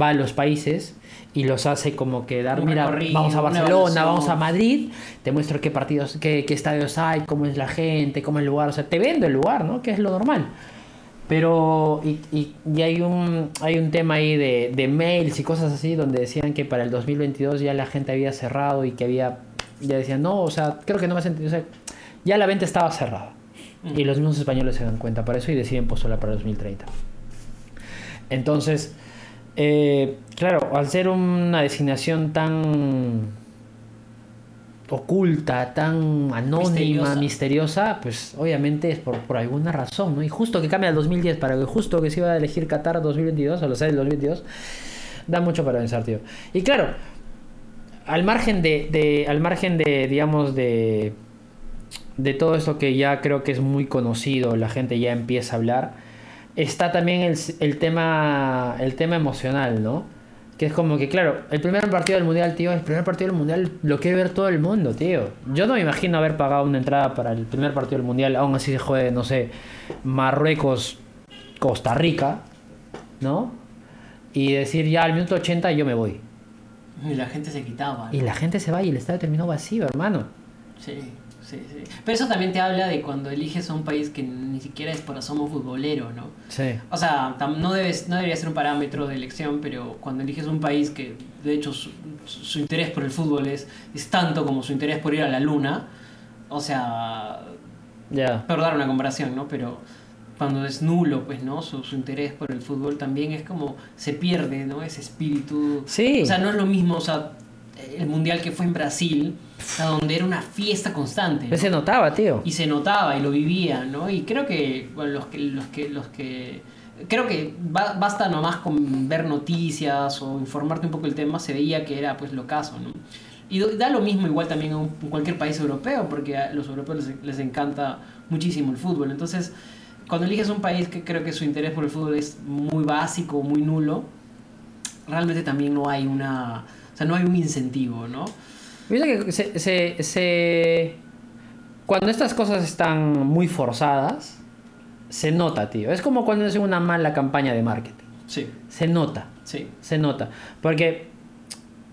va a los países y los hace como que dar, mira, vamos a Barcelona, vamos a Madrid, te muestro qué partidos, qué, qué estadios hay, cómo es la gente, cómo es el lugar, o sea, te vendo el lugar, ¿no? Que es lo normal. Pero, y, y, y hay, un, hay un tema ahí de, de mails y cosas así donde decían que para el 2022 ya la gente había cerrado y que había, ya decían, no, o sea, creo que no me has entendido, o sea, ya la venta estaba cerrada. Mm. Y los mismos españoles se dan cuenta para eso y deciden postular para el 2030. Entonces, eh, claro, al ser una designación tan oculta, tan anónima, Misteriosa. misteriosa, pues obviamente es por, por alguna razón, ¿no? Y justo que cambia al 2010 para que justo que se iba a elegir Qatar 2022, o la sede del 2022, da mucho para pensar, tío. Y claro, al margen de, de- al margen de, digamos, de, de todo esto que ya creo que es muy conocido, la gente ya empieza a hablar, está también el, el tema, el tema emocional, ¿no? Que es como que, claro, el primer partido del mundial, tío, el primer partido del mundial lo quiere ver todo el mundo, tío. Yo no me imagino haber pagado una entrada para el primer partido del mundial, aún así se juegue, no sé, Marruecos, Costa Rica, ¿no? Y decir ya al minuto 80 yo me voy. Y la gente se quitaba. ¿no? Y la gente se va y el estadio terminó vacío, hermano. Sí, sí, sí. Pero eso también te habla de cuando eliges a un país que ni siquiera es por asomo futbolero, ¿no? Sí. O sea, no, debes, no debería ser un parámetro de elección, pero cuando eliges un país que, de hecho, su, su interés por el fútbol es, es tanto como su interés por ir a la luna, o sea, Ya. por dar una comparación, ¿no? Pero cuando es nulo, pues, ¿no? Su, su interés por el fútbol también es como se pierde, ¿no? Ese espíritu. Sí. O sea, no es lo mismo, o sea, el mundial que fue en Brasil, a donde era una fiesta constante. ¿no? Se notaba, tío. Y se notaba y lo vivía, ¿no? Y creo que bueno, los que los que los que creo que ba- basta nomás con ver noticias o informarte un poco el tema, se veía que era pues lo caso, ¿no? Y da lo mismo igual también en cualquier país europeo, porque a los europeos les, les encanta muchísimo el fútbol. Entonces, cuando eliges un país que creo que su interés por el fútbol es muy básico, muy nulo, realmente también no hay una, sea, no hay un incentivo, ¿no? Que se, se, se- Cuando estas cosas están muy forzadas, se nota, tío. Es como cuando hacen una mala campaña de marketing. Sí, Se nota. sí. Se nota. Porque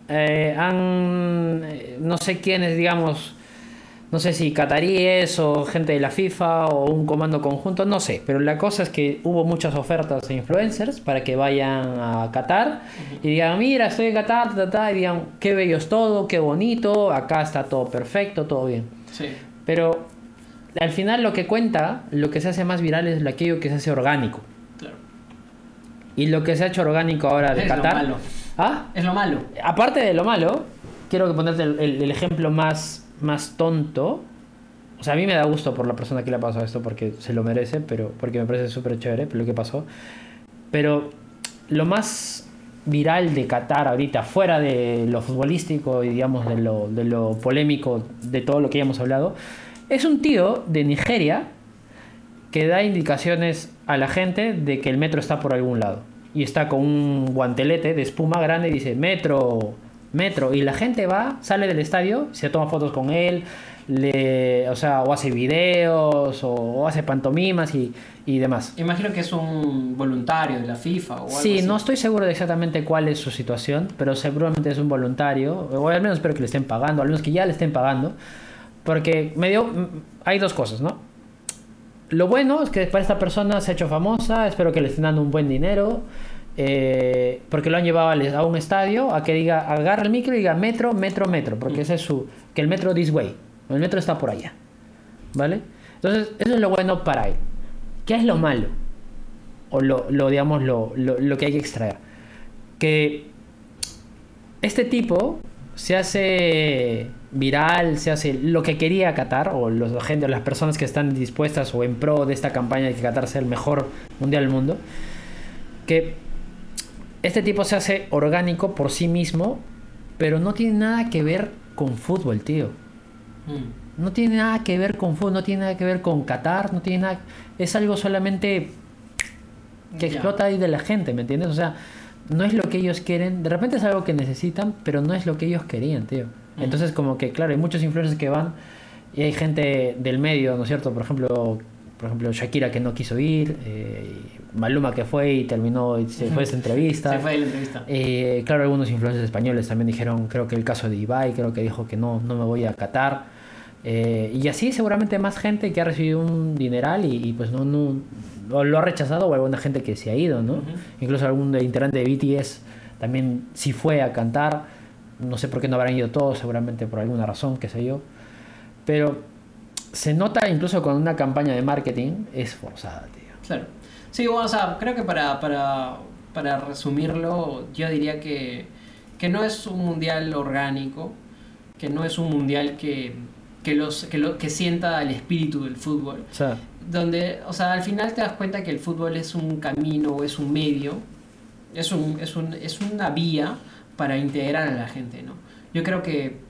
eh, han. eh, No sé quiénes, digamos. No sé si cataríes o gente de la FIFA o un comando conjunto, no sé. Pero la cosa es que hubo muchas ofertas de influencers para que vayan a Qatar y digan: Mira, estoy en Qatar, ta, ta, ta", y digan: Qué bello es todo, qué bonito, acá está todo perfecto, todo bien. Sí, Pero al final lo que cuenta, lo que se hace más viral es aquello que se hace orgánico. claro. Y lo que se ha hecho orgánico ahora de Es lo Qatar. malo. ¿Ah? Es lo malo. Aparte de lo malo, quiero que ponerte el, el- el ejemplo más, más tonto. O sea, a mí me da gusto por la persona que le ha pasado esto porque se lo merece, pero porque me parece súper chévere lo que pasó. Pero lo más viral de Qatar ahorita, fuera de lo futbolístico y digamos de lo, de lo polémico de todo lo que ya hemos hablado, es un tío de Nigeria que da indicaciones a la gente de que el metro está por algún lado. Y está con un guantelete de espuma grande y dice, metro, metro. Y la gente va, sale del estadio, se toma fotos con él, le, o sea, o hace videos, o, o hace pantomimas y, y demás. Imagino que es un voluntario de la FIFA o algo Sí, así. no estoy seguro de exactamente cuál es su situación, pero seguramente es un voluntario, o al menos espero que le estén pagando, al menos que ya le estén pagando, porque me dio, mm, hay dos cosas, ¿no? Lo bueno es que para esta persona se ha hecho famosa, espero que le estén dando un buen dinero, eh, porque lo han llevado a un estadio a que diga, agarra el micro y diga metro, metro, metro, porque ese es su, que el metro this way, el metro está por allá, ¿vale? Entonces, eso es lo bueno para él. ¿Qué es lo malo? O lo, lo digamos, lo, lo, que hay que extraer. Que este tipo se hace viral, se hace lo que quería Qatar, o los, gente, las personas que están dispuestas o en pro de esta campaña de que Qatar sea el mejor mundial del mundo, que este tipo se hace orgánico por sí mismo, pero no tiene nada que ver con fútbol, tío. Mm. No tiene nada que ver con fútbol, no tiene nada que ver con Qatar, no tiene nada... Es algo solamente que explota ahí de la gente, ¿me entiendes? O sea, no es lo que ellos quieren, de repente es algo que necesitan, pero no es lo que ellos querían, tío. Mm. Entonces como que, claro, hay muchos influencers que van y hay gente del medio, ¿no es cierto? Por ejemplo, por ejemplo Shakira que no quiso ir, eh, Maluma que fue y terminó, y se fue a esta entrevista. Se fue la entrevista. Eh, claro, algunos influencers españoles también dijeron, creo que el caso de Ibai, creo que dijo que no, no me voy a Qatar. Eh, y así seguramente más gente que ha recibido un dineral y, y, pues no, no lo ha rechazado o alguna gente que se ha ido, ¿no? Ujú. Incluso algún integrante de BTS también sí fue a cantar. No sé por qué no habrán ido todos, seguramente por alguna razón, qué sé yo. Pero se nota incluso con una campaña de marketing es forzada, tío. Claro. Sí, bueno, o sea, creo que para, para, para resumirlo, yo diría que, que no es un mundial orgánico, que no es un mundial que, que, los, que, lo, que sienta el espíritu del fútbol. O sea, Donde, o sea, al final te das cuenta que el fútbol es un camino, es un medio, es, un, es, un, es una vía para integrar a la gente, ¿no? Yo creo que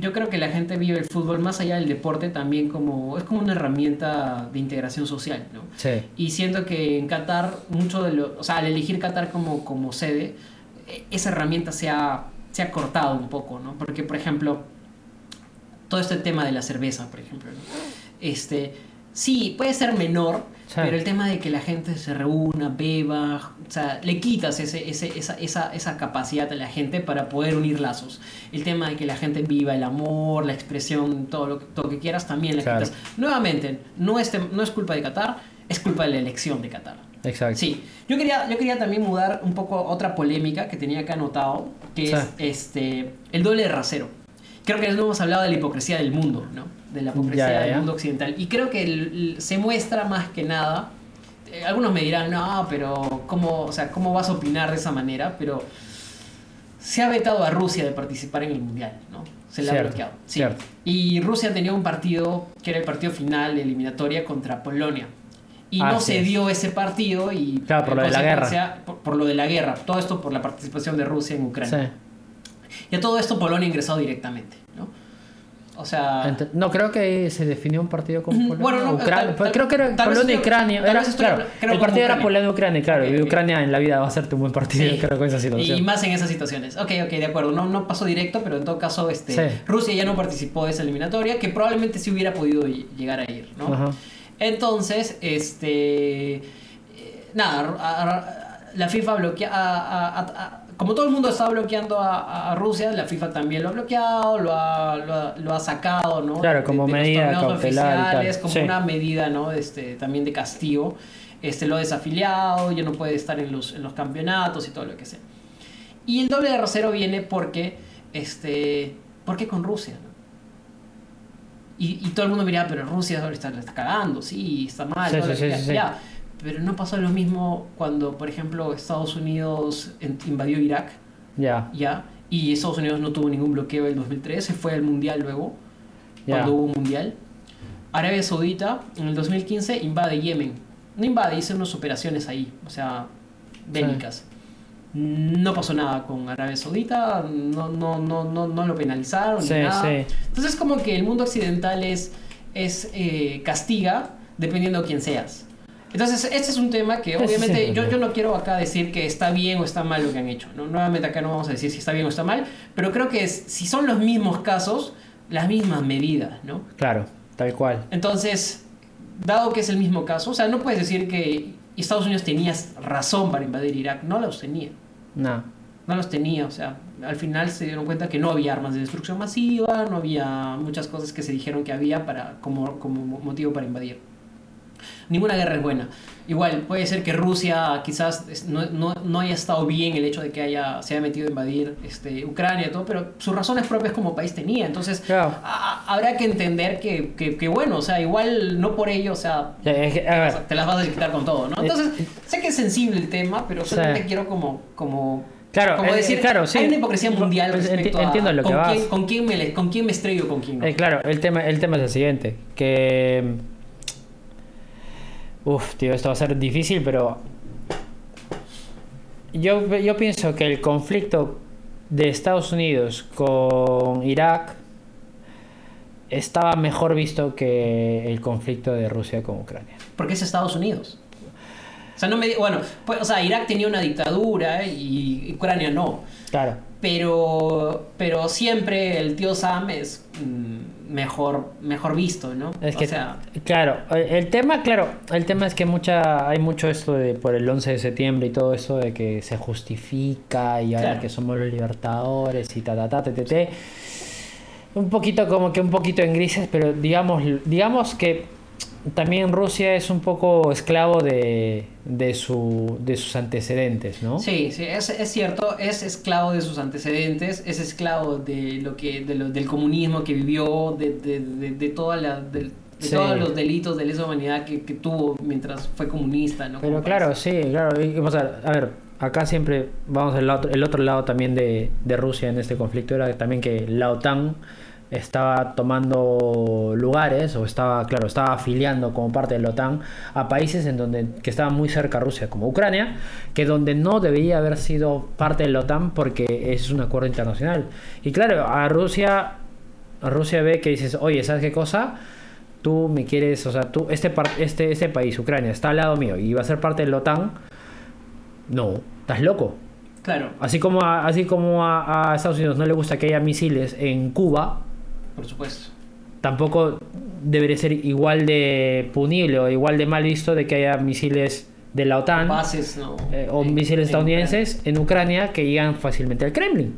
yo creo que la gente vive el fútbol más allá del deporte también como es como una herramienta de integración social, ¿no? sí. Y siento que en Qatar, mucho de lo, o sea, al elegir Qatar como, como sede, eh, esa herramienta se ha, se ha cortado un poco, ¿no? Porque, por ejemplo, todo este tema de la cerveza, por ejemplo, ¿no? Este, sí, puede ser menor, Sí. pero el tema de que la gente se reúna, beba, o sea, le quitas ese, ese, esa, esa, esa capacidad a la gente para poder unir lazos. El tema de que la gente viva el amor, la expresión, todo lo, todo lo que quieras, también le Claro. quitas. Nuevamente, no es, no es culpa de Qatar, es culpa de la elección de Qatar. Exacto. Sí, yo quería, yo quería también mudar un poco otra polémica que tenía acá anotado, que Sí. es este, el doble de rasero. Creo que no hemos hablado de la hipocresía del mundo, ¿no? De la hipocresía Ya, ya, del mundo occidental. Y creo que el- el- se muestra más que nada. eh, algunos me dirán, no, pero ¿cómo, o sea, ¿cómo vas a opinar de esa manera? Pero se ha vetado a Rusia de participar en el Mundial, ¿no? Se le ha bloqueado. Sí. cierto. Y Rusia tenía un partido que era el partido final de eliminatoria contra Polonia. Y no se dio ese partido y Claro, por lo de la guerra. consecuencia, Por, por lo de la guerra. Todo esto por la participación de Rusia en Ucrania. Sí. Y a todo esto Polonia ha ingresado directamente. O sea... No, creo que se definió un partido con Ujú, Polonia. bueno, no, Ucrania. tal- tal- creo que era Polonia y Ucrania. Era, claro, el como partido era. Polonia y Ucrania, claro. Y. Ucrania en la vida va a hacerte un buen partido, Sí. creo, con esa situación. Y más en esas situaciones. Ok, ok, de acuerdo. No, no pasó directo, pero en todo caso, este, Sí. Rusia ya no participó de esa eliminatoria, que probablemente sí hubiera podido ll- llegar a ir, ¿no? Ajá. Entonces, este. eh, Nada, a- a- la FIFA bloquea. a- como todo el mundo está bloqueando a, a Rusia, la FIFA también lo ha bloqueado, lo ha, lo ha, lo ha sacado, ¿no? Claro, como los medida torneos cautelar como Sí. una medida, ¿no? Este, también de castigo. Este, lo ha desafiliado, ya no puede estar en los, en los campeonatos y todo lo que sea. Y el doble de rasero viene porque, este, ¿por qué con Rusia? no? Y, y todo el mundo mira, pero Rusia ahora está, está cagando, sí, está mal, Sí, todo sí, lo que sí, sea". sí, sí. ya. Pero no pasó lo mismo cuando, por ejemplo, Estados Unidos invadió Irak, Ya, ya, y Estados Unidos no tuvo ningún bloqueo en el 2003, se fue al mundial luego, ya. cuando hubo un mundial. Arabia Saudita en el 2015 invade Yemen. No invade, hizo unas operaciones ahí, o sea, bélicas. No pasó nada con Arabia Saudita, no, no, no, no, no lo penalizaron Sí, ni nada. sí. Entonces como que el mundo occidental es, es eh, castiga dependiendo de quién seas. Entonces, este es un tema que obviamente yo, ¿no? yo no quiero acá decir que está bien o está mal lo que han hecho. ¿no? Nuevamente acá no vamos a decir si está bien o está mal, pero creo que es- si son los mismos casos, las mismas medidas, ¿no? Claro, tal cual. Entonces, dado que es el mismo caso, o sea, no puedes decir que Estados Unidos tenía razón para invadir Irak, no los tenía. No. No los tenía, o sea, al final se dieron cuenta que no había armas de destrucción masiva, no había muchas cosas que se dijeron que había para, como, como motivo para invadir. Ninguna guerra es buena. Igual, puede ser que Rusia quizás no, no, no haya estado bien el hecho de que haya, se haya metido a invadir este, Ucrania y todo, pero sus razones propias como país tenía. Entonces, a- habrá que entender que, que, que, bueno, o sea, igual no por ello, o sea, te las vas a quitar con todo, ¿no? Entonces, sé que es sensible el tema, pero solamente quiero como, como, Claro, como eh, decir, claro, sí. hay una hipocresía mundial respecto entiendo a lo que con, vas. quién, con, quién me, con quién me estrello con quién no. Eh, claro, el tema, el tema es el siguiente, que... Uf, tío, esto va a ser difícil, pero... Yo, yo pienso que el conflicto de Estados Unidos con Irak estaba mejor visto que el conflicto de Rusia con Ucrania. Porque es Estados Unidos. O sea, no me bueno, pues, o sea, Irak tenía una dictadura y Ucrania no. Claro. Pero, pero siempre el tío Sam es mm, mejor, mejor visto, ¿no? Es o que, sea, claro, el el tema, claro, el tema es que mucha, hay mucho esto de por el 11 de septiembre y todo eso de que se justifica y ahora Claro. que somos los libertadores y ta ta ta ta, ta, ta. Un poquito como que un poquito en grises, pero digamos, digamos que también Rusia es un poco esclavo de, de, su, de sus antecedentes, ¿no? Sí, sí, es, es cierto, es esclavo de sus antecedentes, es esclavo de lo que, de lo- del comunismo que vivió, de, de, de, toda la, de, Sí. todos los delitos de lesa humanidad que, que tuvo mientras fue comunista, ¿no? Pero claro, sí, claro. y, o sea, a ver, acá siempre vamos al otro, el otro lado también de, de Rusia en este conflicto era también que la OTAN estaba tomando lugares o estaba, claro, estaba afiliando como parte de la OTAN a países en donde que estaban muy cerca a Rusia, como Ucrania, que donde no debería haber sido parte de la OTAN porque es un acuerdo internacional. Y claro, a Rusia, a Rusia ve que dices, oye, ¿sabes qué cosa? Tú me quieres, o sea, tú, este, par- este, este país, Ucrania, está al lado mío y va a ser parte de la OTAN. No, estás loco. Claro, Así como a, así como a, a Estados Unidos no le gusta que haya misiles en Cuba, por supuesto. tampoco debería ser igual de punible o igual de mal visto de que haya misiles de la OTAN Bases, ¿no? eh, o En- misiles en estadounidenses en Ucrania que llegan fácilmente al Kremlin.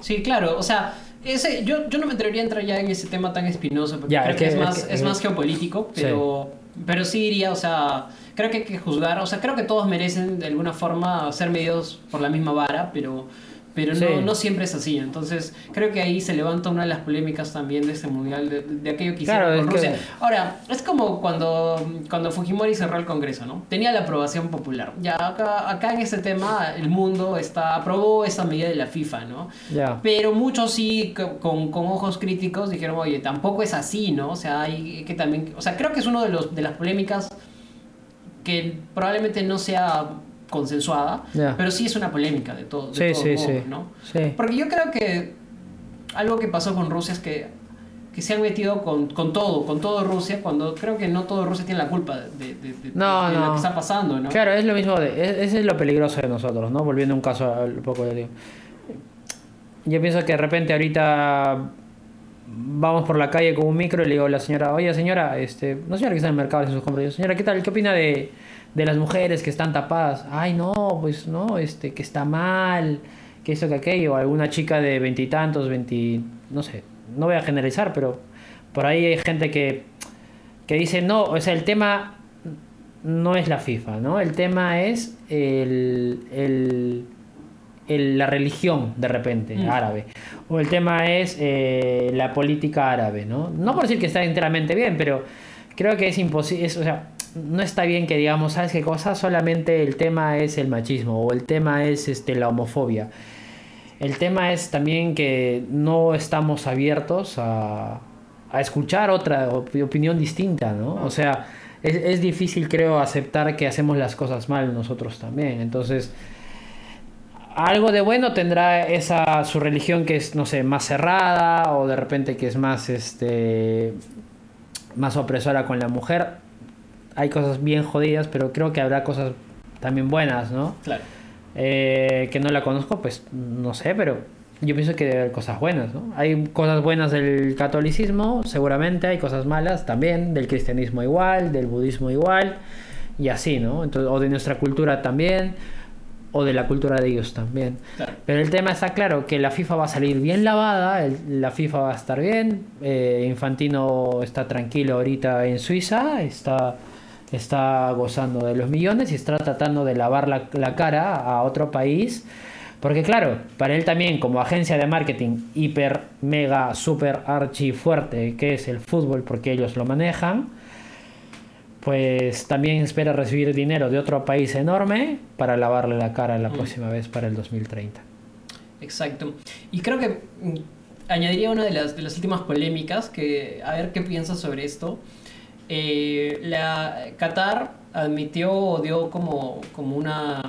Sí, claro, o sea, ese, yo, yo no me atrevería a entrar ya en ese tema tan espinoso, porque Ya, creo es que, que- es, es más, que- es más geopolítico, pero, pero sí diría, o sea, creo que hay que juzgar, o sea, creo que todos merecen de alguna forma ser medidos por la misma vara, pero, pero Sí. no, no siempre es así. Entonces, creo que ahí se levanta una de las polémicas también de este mundial, de, de aquello que hicieron Claro, con Rusia. que- Ahora, es como cuando, cuando Fujimori cerró el Congreso, ¿no? Tenía la aprobación popular. Ya acá, acá en este tema, el mundo está, aprobó esa medida de la FIFA, ¿no? Ya. Pero muchos sí, co- con, con ojos críticos, dijeron, oye, tampoco es así, ¿no? O sea, hay que también... O sea, creo que es uno de, los, de las polémicas que probablemente no sea consensuada, pero sí es una polémica de todo, de Sí, sí. ¿no? Porque yo creo que algo que pasó con Rusia es que, que se han metido con, con todo, con todo Rusia, cuando creo que no todo Rusia tiene la culpa de, de- de- No, de lo que está pasando, ¿no? Claro, es lo mismo, de, es- ese es lo peligroso de nosotros, ¿no? Volviendo a un caso al poco de Yo pienso que de repente ahorita vamos por la calle con un micro y le digo a la señora, oye señora, este, no señora que está en el mercado haciendo sus compras, yo, señora, ¿qué tal? ¿Qué opina de, de las mujeres que están tapadas? Ay, no, pues no, este, que está mal, que esto, que aquello, alguna chica de veintitantos, veinti, no sé, no voy a generalizar, pero por ahí hay gente que, que dice, no, o sea, el tema no es la FIFA, ¿no? El tema es el, el- el- la religión, de repente, Mm. árabe. O el tema es eh, la política árabe, ¿no? No por decir que está enteramente bien, pero creo que es imposible, o sea, no está bien que digamos, ¿sabes qué cosa? Solamente el tema es el machismo o el tema es este, la homofobia. El tema es también que no estamos abiertos a, a escuchar otra op- opinión distinta, ¿no? O sea, es, es difícil, creo, aceptar que hacemos las cosas mal nosotros también. Entonces, algo de bueno tendrá esa su religión que es, no sé, más cerrada o de repente que es más, este, más opresora con la mujer. Hay cosas bien jodidas, pero creo que habrá cosas también buenas, ¿no? Claro. Eh, que no la conozco, pues no sé, pero yo pienso que debe haber cosas buenas, ¿no? Hay cosas buenas del catolicismo, seguramente, hay cosas malas también, del cristianismo igual, del budismo igual, y así, ¿no? Entonces, o de nuestra cultura también, o de la cultura de ellos también. Claro. Pero el tema está claro, que la FIFA va a salir bien lavada, el- la FIFA va a estar bien, eh, Infantino está tranquilo ahorita en Suiza, está, está gozando de los millones y está tratando de lavar la, la cara a otro país. Porque claro, para él también como agencia de marketing hiper, mega, super, archi fuerte, que es el fútbol, porque ellos lo manejan, pues también espera recibir dinero de otro país enorme para lavarle la cara la Mm. próxima vez para el 2030. Exacto. Y creo que mm, añadiría una de las, de las últimas polémicas, que a ver qué piensas sobre esto. Eh, la Qatar admitió o dio como, como una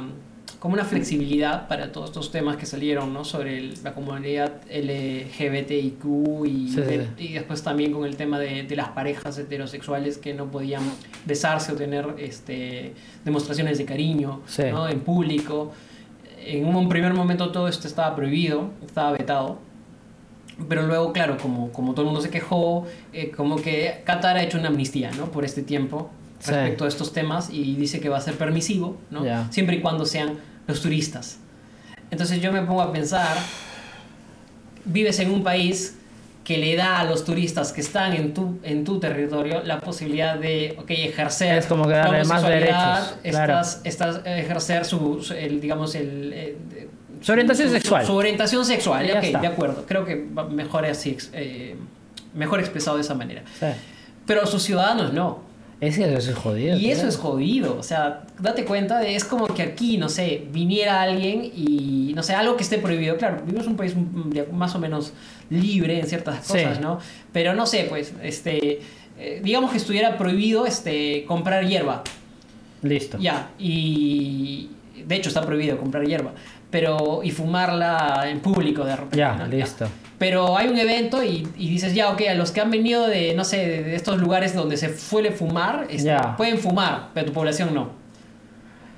como una flexibilidad para todos estos temas que salieron ¿no? sobre el- la comunidad LGBTIQ y, Sí, sí, de- sí. y después también con el tema de, de las parejas heterosexuales que no podían besarse o tener este, demostraciones de cariño. ¿no? en público. En un primer momento todo esto estaba prohibido, estaba vetado. Pero luego, claro, como, como todo el mundo se quejó, eh, como que Qatar ha hecho una amnistía, ¿no? Por este tiempo Sí. respecto a estos temas y dice que va a ser permisivo, ¿no? Ya. Siempre y cuando sean los turistas. Entonces yo me pongo a pensar, vives en un país que le da a los turistas que están en tu, en tu territorio la posibilidad de ok, ejercer Es como que darle más derechos, claro. estás- estás, ejercer su, su- el, digamos, el... eh, Su orientación sexual. Su, orientación sexual, Ya ok, está. de acuerdo. Creo que mejor así, eh, mejor expresado de esa manera. Sí. Pero sus ciudadanos no. Es que eso es jodido. Y eso tío. es jodido, o sea, date cuenta de, es como que aquí, no sé, viniera alguien y, no sé, algo que esté prohibido. Claro, vivimos en un país más o menos libre en ciertas Sí. cosas, ¿no? Pero no sé, pues, este, eh, digamos que estuviera prohibido, este, comprar hierba. Listo. Ya, y de hecho está prohibido comprar hierba, pero, y fumarla en público de repente. Ya, ¿no? listo. Pero hay un evento y, y dices, ya, ok, a los que han venido de, no sé, de, estos lugares donde se suele fumar, este, pueden fumar, pero tu población no.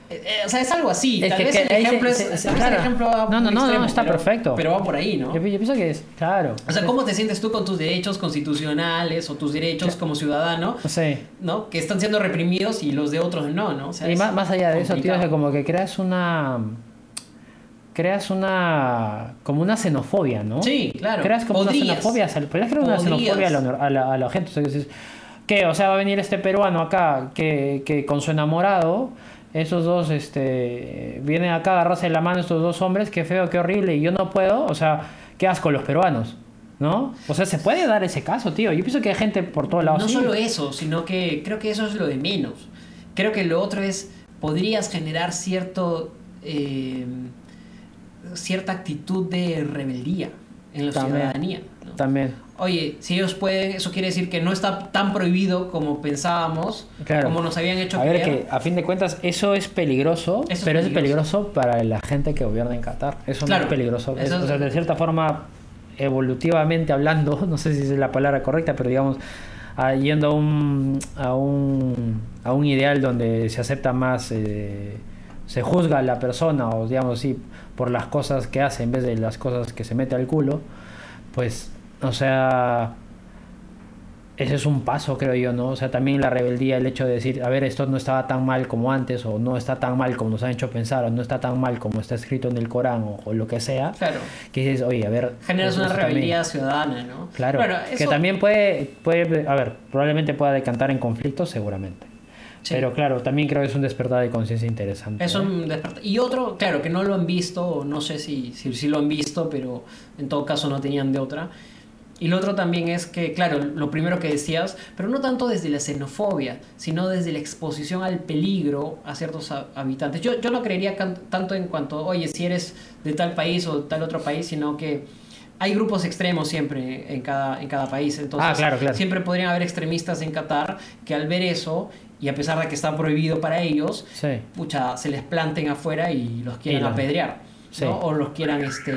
Eh, eh, o sea, es algo así. Es tal que- vez que el ejemplo es, el ejemplo No, no, muy no, no, extremo, está pero- perfecto. Pero va por ahí, ¿no? Yo, yo pienso que es, claro. O sea, ¿cómo te sientes tú con tus derechos constitucionales o tus derechos como ciudadano, No sé. ¿no? Que están siendo reprimidos y los de otros no, ¿no? O sea, Y más, más allá de eso, tío, es que como que creas una. Creas una. como una xenofobia, ¿no? Sí, claro. Creas como Podrías. una xenofobia. Podrías crear una Podrías. xenofobia a la, a la, a la gente. O sea, que dices, ¿qué? O sea, va a venir este peruano acá que, que con su enamorado esos dos, este, vienen acá a agarrarse la mano estos dos hombres, qué feo, qué horrible, y yo no puedo, o sea, qué asco los peruanos, ¿no? O sea, se puede dar ese caso, tío. Yo pienso que hay gente por todos lados. No sí. solo eso, sino que creo que eso es lo de menos. Creo que lo otro es, podrías generar cierto, eh, cierta actitud de rebeldía en la También. ciudadanía. ¿no? También. Oye, si ellos pueden, eso quiere decir que no está tan prohibido como pensábamos, Claro. como nos habían hecho A ver, creer. que a fin de cuentas eso es peligroso, Eso pero es peligroso. peligroso para la gente que gobierna en Qatar. Eso Claro, no es peligroso. Es- eso es- o sea, de cierta forma, evolutivamente hablando, (laughs) no sé si es la palabra correcta, pero digamos, ah, yendo a un, a un, a un ideal donde se acepta más, eh, se juzga a la persona, o digamos así, por las cosas que hace en vez de las cosas que se mete al culo, pues, o sea, ese es un paso, creo yo, ¿no? O sea, también la rebeldía, el hecho de decir, a ver, esto no estaba tan mal como antes, o no está tan mal como nos han hecho pensar, o no está tan mal como está escrito en el Corán, o, o lo que sea, Claro, que dices, oye, a ver... generas una también- rebeldía ciudadana, ¿no? Claro, Bueno, que también puede, puede, a ver, probablemente pueda decantar en conflictos, seguramente. Sí. Pero claro, también creo que es un despertar de conciencia interesante. Es ¿eh? un despertar- Y otro, claro, que no lo han visto, o no sé si, si, si lo han visto, pero en todo caso no tenían de otra. Y lo otro también es que, claro, lo primero que decías, pero no tanto desde la xenofobia, sino desde la exposición al peligro a ciertos ha- habitantes. Yo, yo no creería can- tanto en cuanto, oye, si eres de tal país o tal otro país, sino que hay grupos extremos siempre en cada, en cada país. Entonces, Ah, claro, claro. siempre podrían haber extremistas en Qatar que al ver eso, y a pesar de que está prohibido para ellos, Sí, pucha, se les planten afuera y los quieran apedrear. Sí. ¿no? O los quieran, este,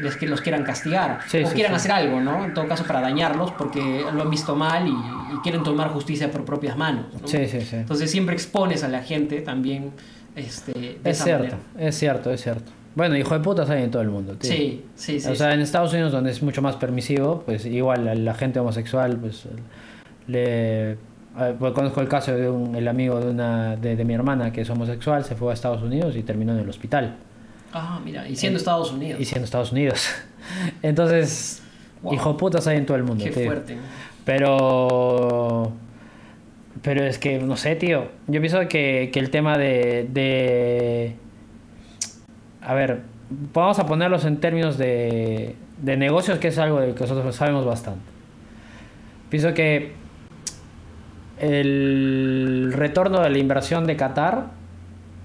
les, que los quieran castigar. Sí, o quieran hacer algo, ¿no? En todo caso, para dañarlos porque lo han visto mal y, y quieren tomar justicia por propias manos. Entonces siempre expones a la gente también este, de Es esa cierto, manera. es cierto, es cierto. Bueno, hijo de putas hay en todo el mundo, tío. Sí, sí, sí. o sea, en Estados Unidos, donde es mucho más permisivo, pues igual a la gente homosexual, pues le. ver, pues, conozco el caso de un, el amigo de, una, de, de mi hermana que es homosexual, se fue a Estados Unidos y terminó en el hospital. Ah, mira, y siendo Estados Unidos. Y siendo Estados Unidos. (laughs) Entonces, Wow. hijo de putas hay en todo el mundo, Qué tío. fuerte. Pero. Pero es que, no sé, tío. Yo pienso que, que el tema de, de. A ver, vamos a ponerlos en términos de, de negocios, que es algo de que nosotros sabemos bastante. Pienso que el retorno de la inversión de Qatar,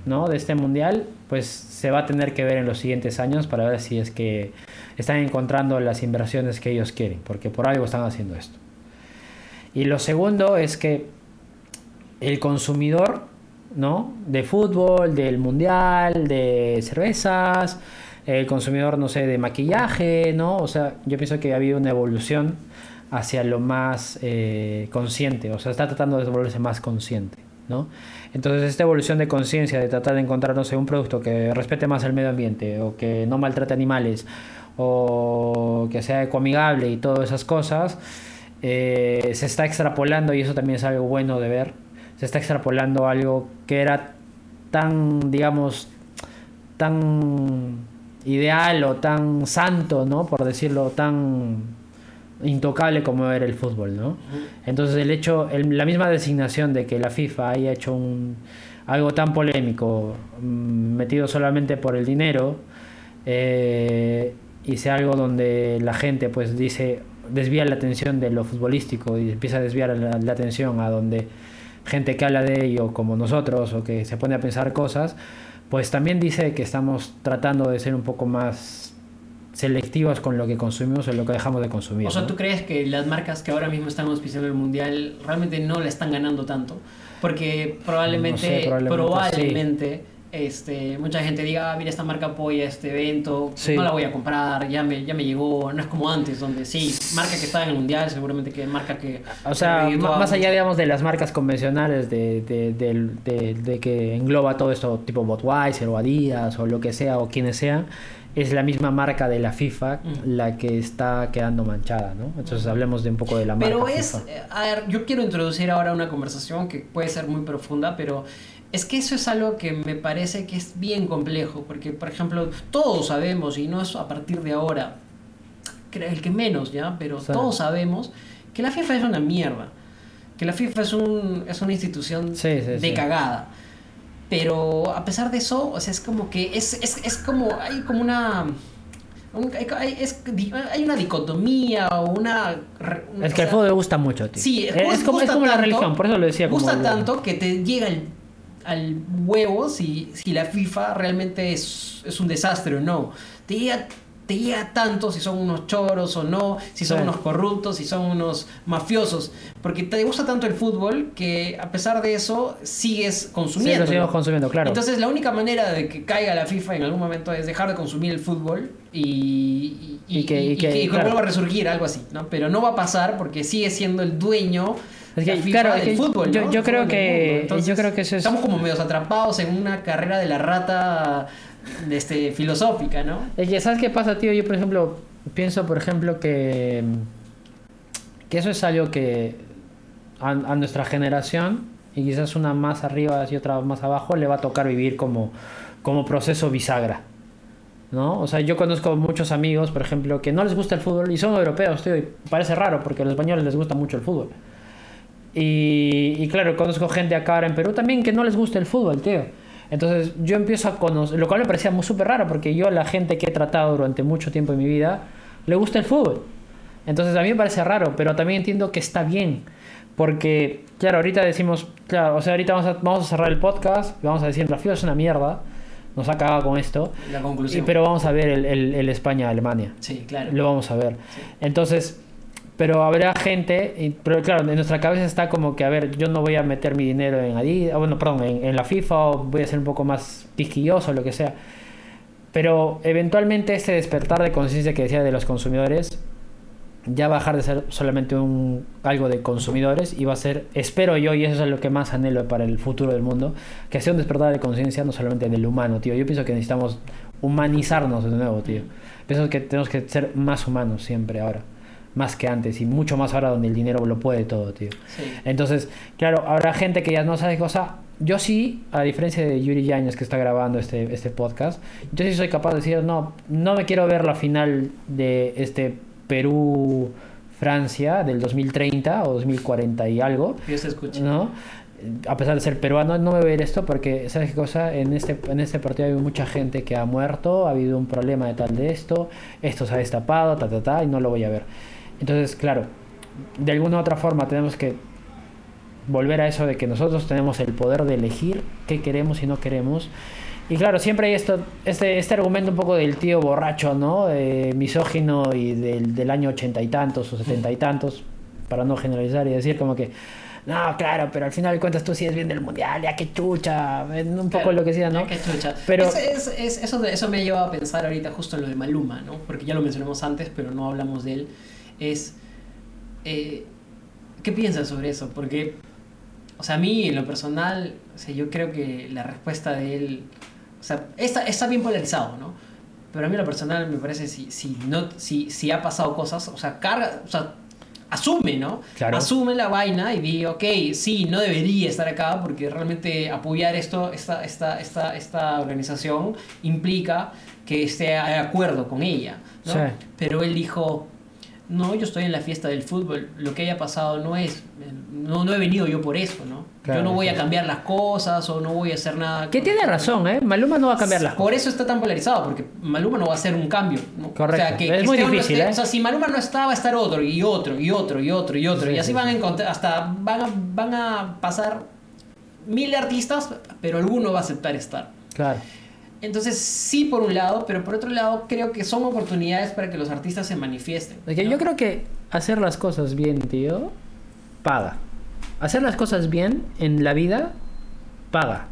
¿no? De este mundial, pues se va a tener que ver en los siguientes años para ver si es que están encontrando las inversiones que ellos quieren, porque por algo están haciendo esto. Y lo segundo es que el consumidor, ¿no? De fútbol, del mundial, de cervezas, el consumidor, no sé, de maquillaje, ¿no? O sea, yo pienso que ha habido una evolución hacia lo más eh, consciente, o sea, está tratando de volverse más consciente, ¿no? Entonces, esta evolución de conciencia, de tratar de encontrar, no sé, un producto que respete más el medio ambiente, o que no maltrate animales, o que sea ecoamigable y todas esas cosas, eh, se está extrapolando, y eso también es algo bueno de ver, se está extrapolando algo que era tan, digamos, tan ideal o tan santo, ¿no? Por decirlo, tan intocable como era el fútbol, ¿no? Entonces el hecho, el- la misma designación de que la FIFA haya hecho un, algo tan polémico, mm, metido solamente por el dinero, eh, y sea algo donde la gente pues dice, desvía la atención de lo futbolístico y empieza a desviar la, la atención a donde gente que habla de ello como nosotros o que se pone a pensar cosas, pues también dice que estamos tratando de ser un poco más selectivos con lo que consumimos o lo que dejamos de consumir. O sea, ¿no? ¿tú crees que las marcas que ahora mismo están auspiciando el mundial realmente no le están ganando tanto? Porque probablemente, No sé, probablemente probablemente, este, mucha gente diga, "Ah, mira, esta marca apoya este evento, Sí. no la voy a comprar, ya me, ya me llegó, no es como antes, donde sí, marca que está en el mundial, seguramente que marca que... O sea, que más allá, digamos, de las marcas convencionales de, de, de- de que engloba todo esto, tipo Budweiser o Adidas o lo que sea, o quienes sean, es la misma marca de la FIFA Mm. la que está quedando manchada, ¿no? Entonces hablemos de un poco de la marca Pero es, FIFA. eh, a ver, yo quiero introducir ahora una conversación que puede ser muy profunda, pero es que eso es algo que me parece que es bien complejo, porque por ejemplo, todos sabemos, y no es a partir de ahora, creo el que menos ya, pero Sí. todos sabemos que la FIFA es una mierda, que la FIFA es, un, es una institución Sí, sí, de cagada. Pero a pesar de eso, o sea, es como que es, es, es como, hay como una... un- hay, es- hay una dicotomía o una... Es que el sea, fútbol me gusta mucho, tío. Sí, es, es como, la religión, por eso lo decía. Gusta tanto que te llega al, al huevo si, si la FIFA realmente es, es un desastre o no. Te llega, te llega tanto si son unos choros o no, si son Sí. unos corruptos, si son unos mafiosos. Porque te gusta tanto el fútbol que a pesar de eso sigues Sí, consumiendo. lo seguimos consumiendo, claro. Entonces la única manera de que caiga la FIFA en algún momento es dejar de consumir el fútbol y, y, Y que- y que- que claro. vuelva a resurgir, algo así, ¿no? Pero no va a pasar porque sigue siendo el dueño Es que, claro, del es que fútbol, yo- ¿no? yo El creo que-. Entonces, yo creo que eso es- Estamos como medios atrapados en una carrera de la rata este, filosófica, ¿no? Es que, ¿sabes qué pasa, tío? Yo, por ejemplo, pienso, por ejemplo, que, que eso es algo que a, a nuestra generación, y quizás una más arriba y otra más abajo, le va a tocar vivir como, como proceso bisagra. ¿No? O sea, yo conozco muchos amigos, por ejemplo, que no les gusta el fútbol y son europeos, tío, y parece raro porque a los españoles les gusta mucho el fútbol. Y, y claro, conozco gente acá ahora en Perú también que no les gusta el fútbol, tío. Entonces yo empiezo a conocer, lo cual me parecía muy súper raro porque yo a la gente que he tratado durante mucho tiempo en mi vida le gusta el fútbol. Entonces a mí me parece raro, pero también entiendo que está bien. Porque, claro, ahorita decimos, claro, o sea, ahorita vamos a, vamos a cerrar el podcast y vamos a decir, la FIFA es una mierda, nos ha cagado con esto, La y- conclusión. pero vamos a ver el, el- el España-Alemania. Sí, claro. Lo vamos a ver. Sí. Entonces, pero habrá gente, y- pero claro, en nuestra cabeza está como que, a ver, yo no voy a meter mi dinero en Adidas, bueno, perdón, en, en la FIFA o voy a ser un poco más quisquilloso, lo que sea. Pero eventualmente este despertar de conciencia que decía de los consumidores ya dejar de ser solamente un algo de consumidores y va a ser, espero yo, y eso es lo que más anhelo para el futuro del mundo, que sea un despertar de conciencia no solamente del humano, tío. Yo pienso que necesitamos humanizarnos de nuevo, tío. Pienso que tenemos que ser más humanos siempre ahora, más que antes y mucho más ahora donde el dinero lo puede todo, tío. Sí. Entonces, claro, habrá gente que ya no sabe cosa. Yo sí, a diferencia de Yuri Yañez que está grabando este, este podcast, yo sí soy capaz de decir, no, no me quiero ver la final de este Perú-Francia del 2030 o 2040 y algo, Yo se escucha. ¿no? A pesar de ser peruano, no me voy a ver esto porque, ¿sabes qué cosa? En este, en este partido hay mucha gente que ha muerto, ha habido un problema de tal de esto, esto se ha destapado, ta, ta, ta, y no lo voy a ver. Entonces, claro, de alguna u otra forma tenemos que volver a eso de que nosotros tenemos el poder de elegir qué queremos y no queremos. Y claro, siempre hay esto, este, este argumento un poco del tío borracho, ¿no? Eh, misógino y del, del año ochenta y tantos o setenta y tantos, para no generalizar y decir como que, no, claro, pero al final de cuentas tú sí es bien del mundial, ya que chucha, un poco Claro, lo que decía, ¿no? ay, qué chucha. Pero- Es- es- es- eso, eso me lleva a pensar ahorita justo en lo de Maluma, ¿no? Porque ya lo mencionamos antes, pero no hablamos de él. Es. eh, ¿Qué piensas sobre eso? Porque. O sea, a mí, en lo personal, o sea, yo creo que la respuesta de él. O sea, está, está bien polarizado, ¿no? Pero a mí, en lo personal, me parece si, si, no, si, si ha pasado cosas, o sea, carga. O sea, asume, ¿no? Claro. Asume la vaina y dice, ok, sí, no debería estar acá porque realmente apoyar esto, esta, esta, esta, esta organización implica que esté de acuerdo con ella, ¿no? Sí. Pero él dijo, no, yo estoy en la fiesta del fútbol, lo que haya pasado no es, no, no he venido yo por eso, ¿no? Claro, yo no voy a cambiar las cosas o no voy a hacer nada. Que tiene razón, ¿eh? Maluma no va a cambiar las por eso está tan polarizado, porque Maluma no va a hacer un cambio. ¿no? Correcto. O sea, que, Es que muy difícil, esté- ¿eh? O sea, si Maluma no está, va a estar otro, y otro, y otro, y otro, y otro, y otro. Sí, y así sí, van a encontrar, hasta van a, van a pasar mil artistas, pero alguno va a aceptar estar. Claro. Entonces, sí, por un lado, pero por otro lado, creo que son oportunidades para que los artistas se manifiesten. ¿no? yo creo que hacer las cosas bien, tío, paga. Hacer las cosas bien en la vida, paga.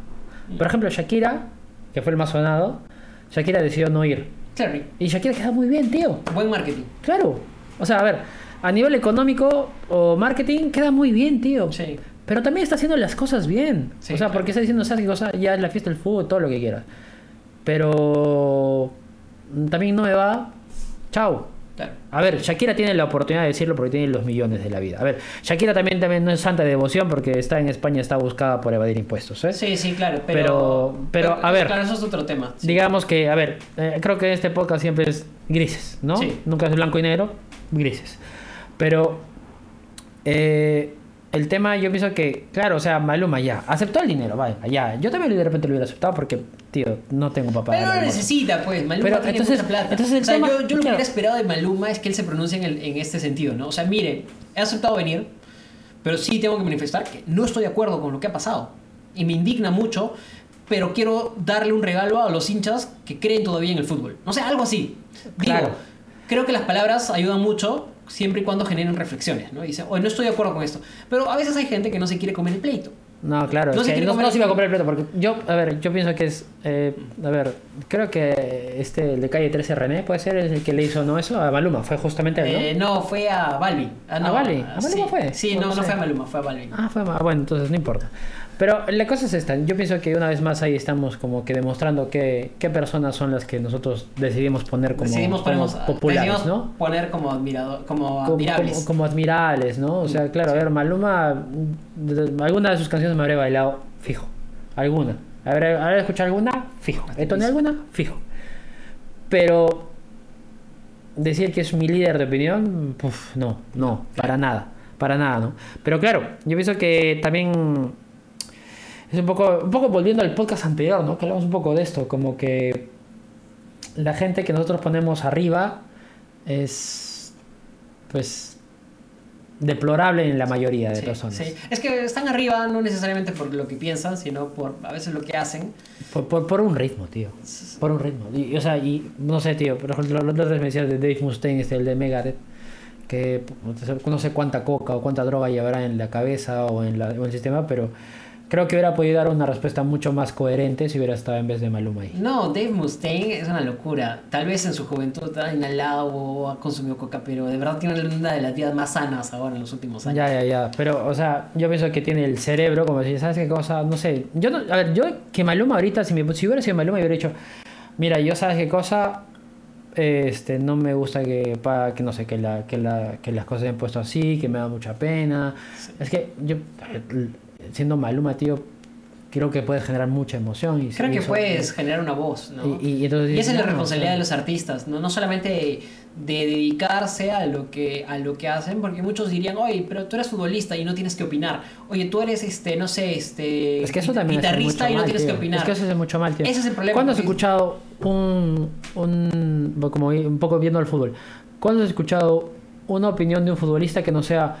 Por ejemplo, Shakira, que fue el más sonado, Shakira decidió no ir. Claro, Y Shakira queda muy bien, tío. buen marketing. Claro. O sea, a ver, a nivel económico o marketing queda muy bien, tío. Sí. Pero también está haciendo las cosas bien. Sí, o sea, claro. porque está diciendo, ¿sabes qué cosa? Ya es la fiesta del fútbol, todo lo que quieras. Pero también no me va. Chao. A ver, Shakira tiene la oportunidad de decirlo porque tiene los millones de la vida. A ver, Shakira también, también no es santa de devoción porque está en España, está buscada por evadir impuestos. ¿eh? Sí, sí, claro. Pero- Pero, pero, a ver. Claro, eso es otro tema. sí. Digamos que, a ver, eh, creo que este podcast siempre es grises, ¿no? Sí. Nunca es blanco y negro, grises. Pero, eh, el tema, yo pienso que, claro, o sea, Maluma ya, aceptó el dinero, vaya, ya. Yo también de repente lo hubiera aceptado porque, tío, no tengo papá. Pero no lo necesita, pues. Maluma Pero, tiene entonces- mucha plata. entonces el o sea, tema- yo, yo lo que claro. hubiera esperado de Maluma es que él se pronuncie en, el- en este sentido, ¿no? O sea, mire, he aceptado venir, pero sí tengo que manifestar que no estoy de acuerdo con lo que ha pasado. Y me indigna mucho, pero quiero darle un regalo a los hinchas que creen todavía en el fútbol. No sé, algo así. Digo, Claro. creo que las palabras ayudan mucho siempre y cuando generen reflexiones, ¿no? Y dice, oye, no estoy de acuerdo con esto. Pero a veces hay gente que no se quiere comer el pleito. No, claro, No se no, comer no se iba a comprar el plato porque yo, a ver, yo pienso que es, eh, a ver, creo que este, el de calle 13 René puede ser el que le hizo no eso a Maluma, fue justamente él, ¿no? Eh, no, fue a Balbi. Ah, no, ¿A Balbi? ¿A Maluma sí. fue? Sí, No no, sé. fue a Maluma, fue a Balbi. Ah, fue ma- bueno, entonces no importa. Pero la cosa es esta, yo pienso que una vez más ahí estamos como que demostrando que, qué personas son las que nosotros decidimos poner como, decidimos, como ponemos- populares, decidimos ¿no? poner como admirador, como admirables. como- como admirables, ¿no? O sea, claro, a ver, Maluma, alguna de sus canciones me habré bailado, fijo. Alguna. ¿Habré, habré escuchado alguna? Fijo. ¿He tonado alguna? Fijo. Pero decir que es mi líder de opinión, no, no, para nada, para nada, ¿no? Pero claro, yo pienso que también es un poco, un poco volviendo al podcast anterior, ¿no? Que hablamos un poco de esto, como que la gente que nosotros ponemos arriba es, pues, deplorable en la mayoría de Sí, personas. sí. Es que están arriba no necesariamente por lo que piensan, sino por a veces lo que hacen. Por, por, por un ritmo, tío. Por un ritmo. Y, o sea, y no sé, tío. Por ejemplo, otra vez me decías de Dave Mustaine, este, el de Megadeth, que no sé cuánta coca o cuánta droga llevará en la cabeza o en, la, o en el sistema, pero creo que hubiera podido dar una respuesta mucho más coherente si hubiera estado en vez de Maluma ahí. No, Dave Mustaine es una locura. Tal vez en su juventud ha inhalado o ha consumido coca, pero de verdad tiene una de las vidas más sanas ahora en los últimos años. Ya, ya, ya. Pero, o sea, yo pienso que tiene el cerebro, como decir, ¿sabes qué cosa? No sé. Yo no, a ver, yo que Maluma ahorita, si, me, si hubiera sido Maluma, hubiera dicho, mira, yo sabes qué cosa, este, no me gusta que, pa- que no sé, que, la, que, la, que las cosas se han puesto así, que me da mucha pena. Es que yo, siendo Maluma, tío, creo que puedes generar mucha emoción. Y, Creo y que eso- puedes generar una voz, ¿no? Y, y entonces Y esa es la no, responsabilidad o sea, de los artistas, ¿no? No solamente de dedicarse a lo que a lo que hacen, porque muchos dirían, oye, pero tú eres futbolista y no tienes que opinar. Oye, tú eres este, no sé, este Es que eso también guitarrista y no mal, tienes que tío. opinar. Es que eso hace mucho mal, tío. Ese es el problema, ¿Cuándo has escuchado un, un. como un poco viendo el fútbol? ¿Cuándo has escuchado una opinión de un futbolista que no sea.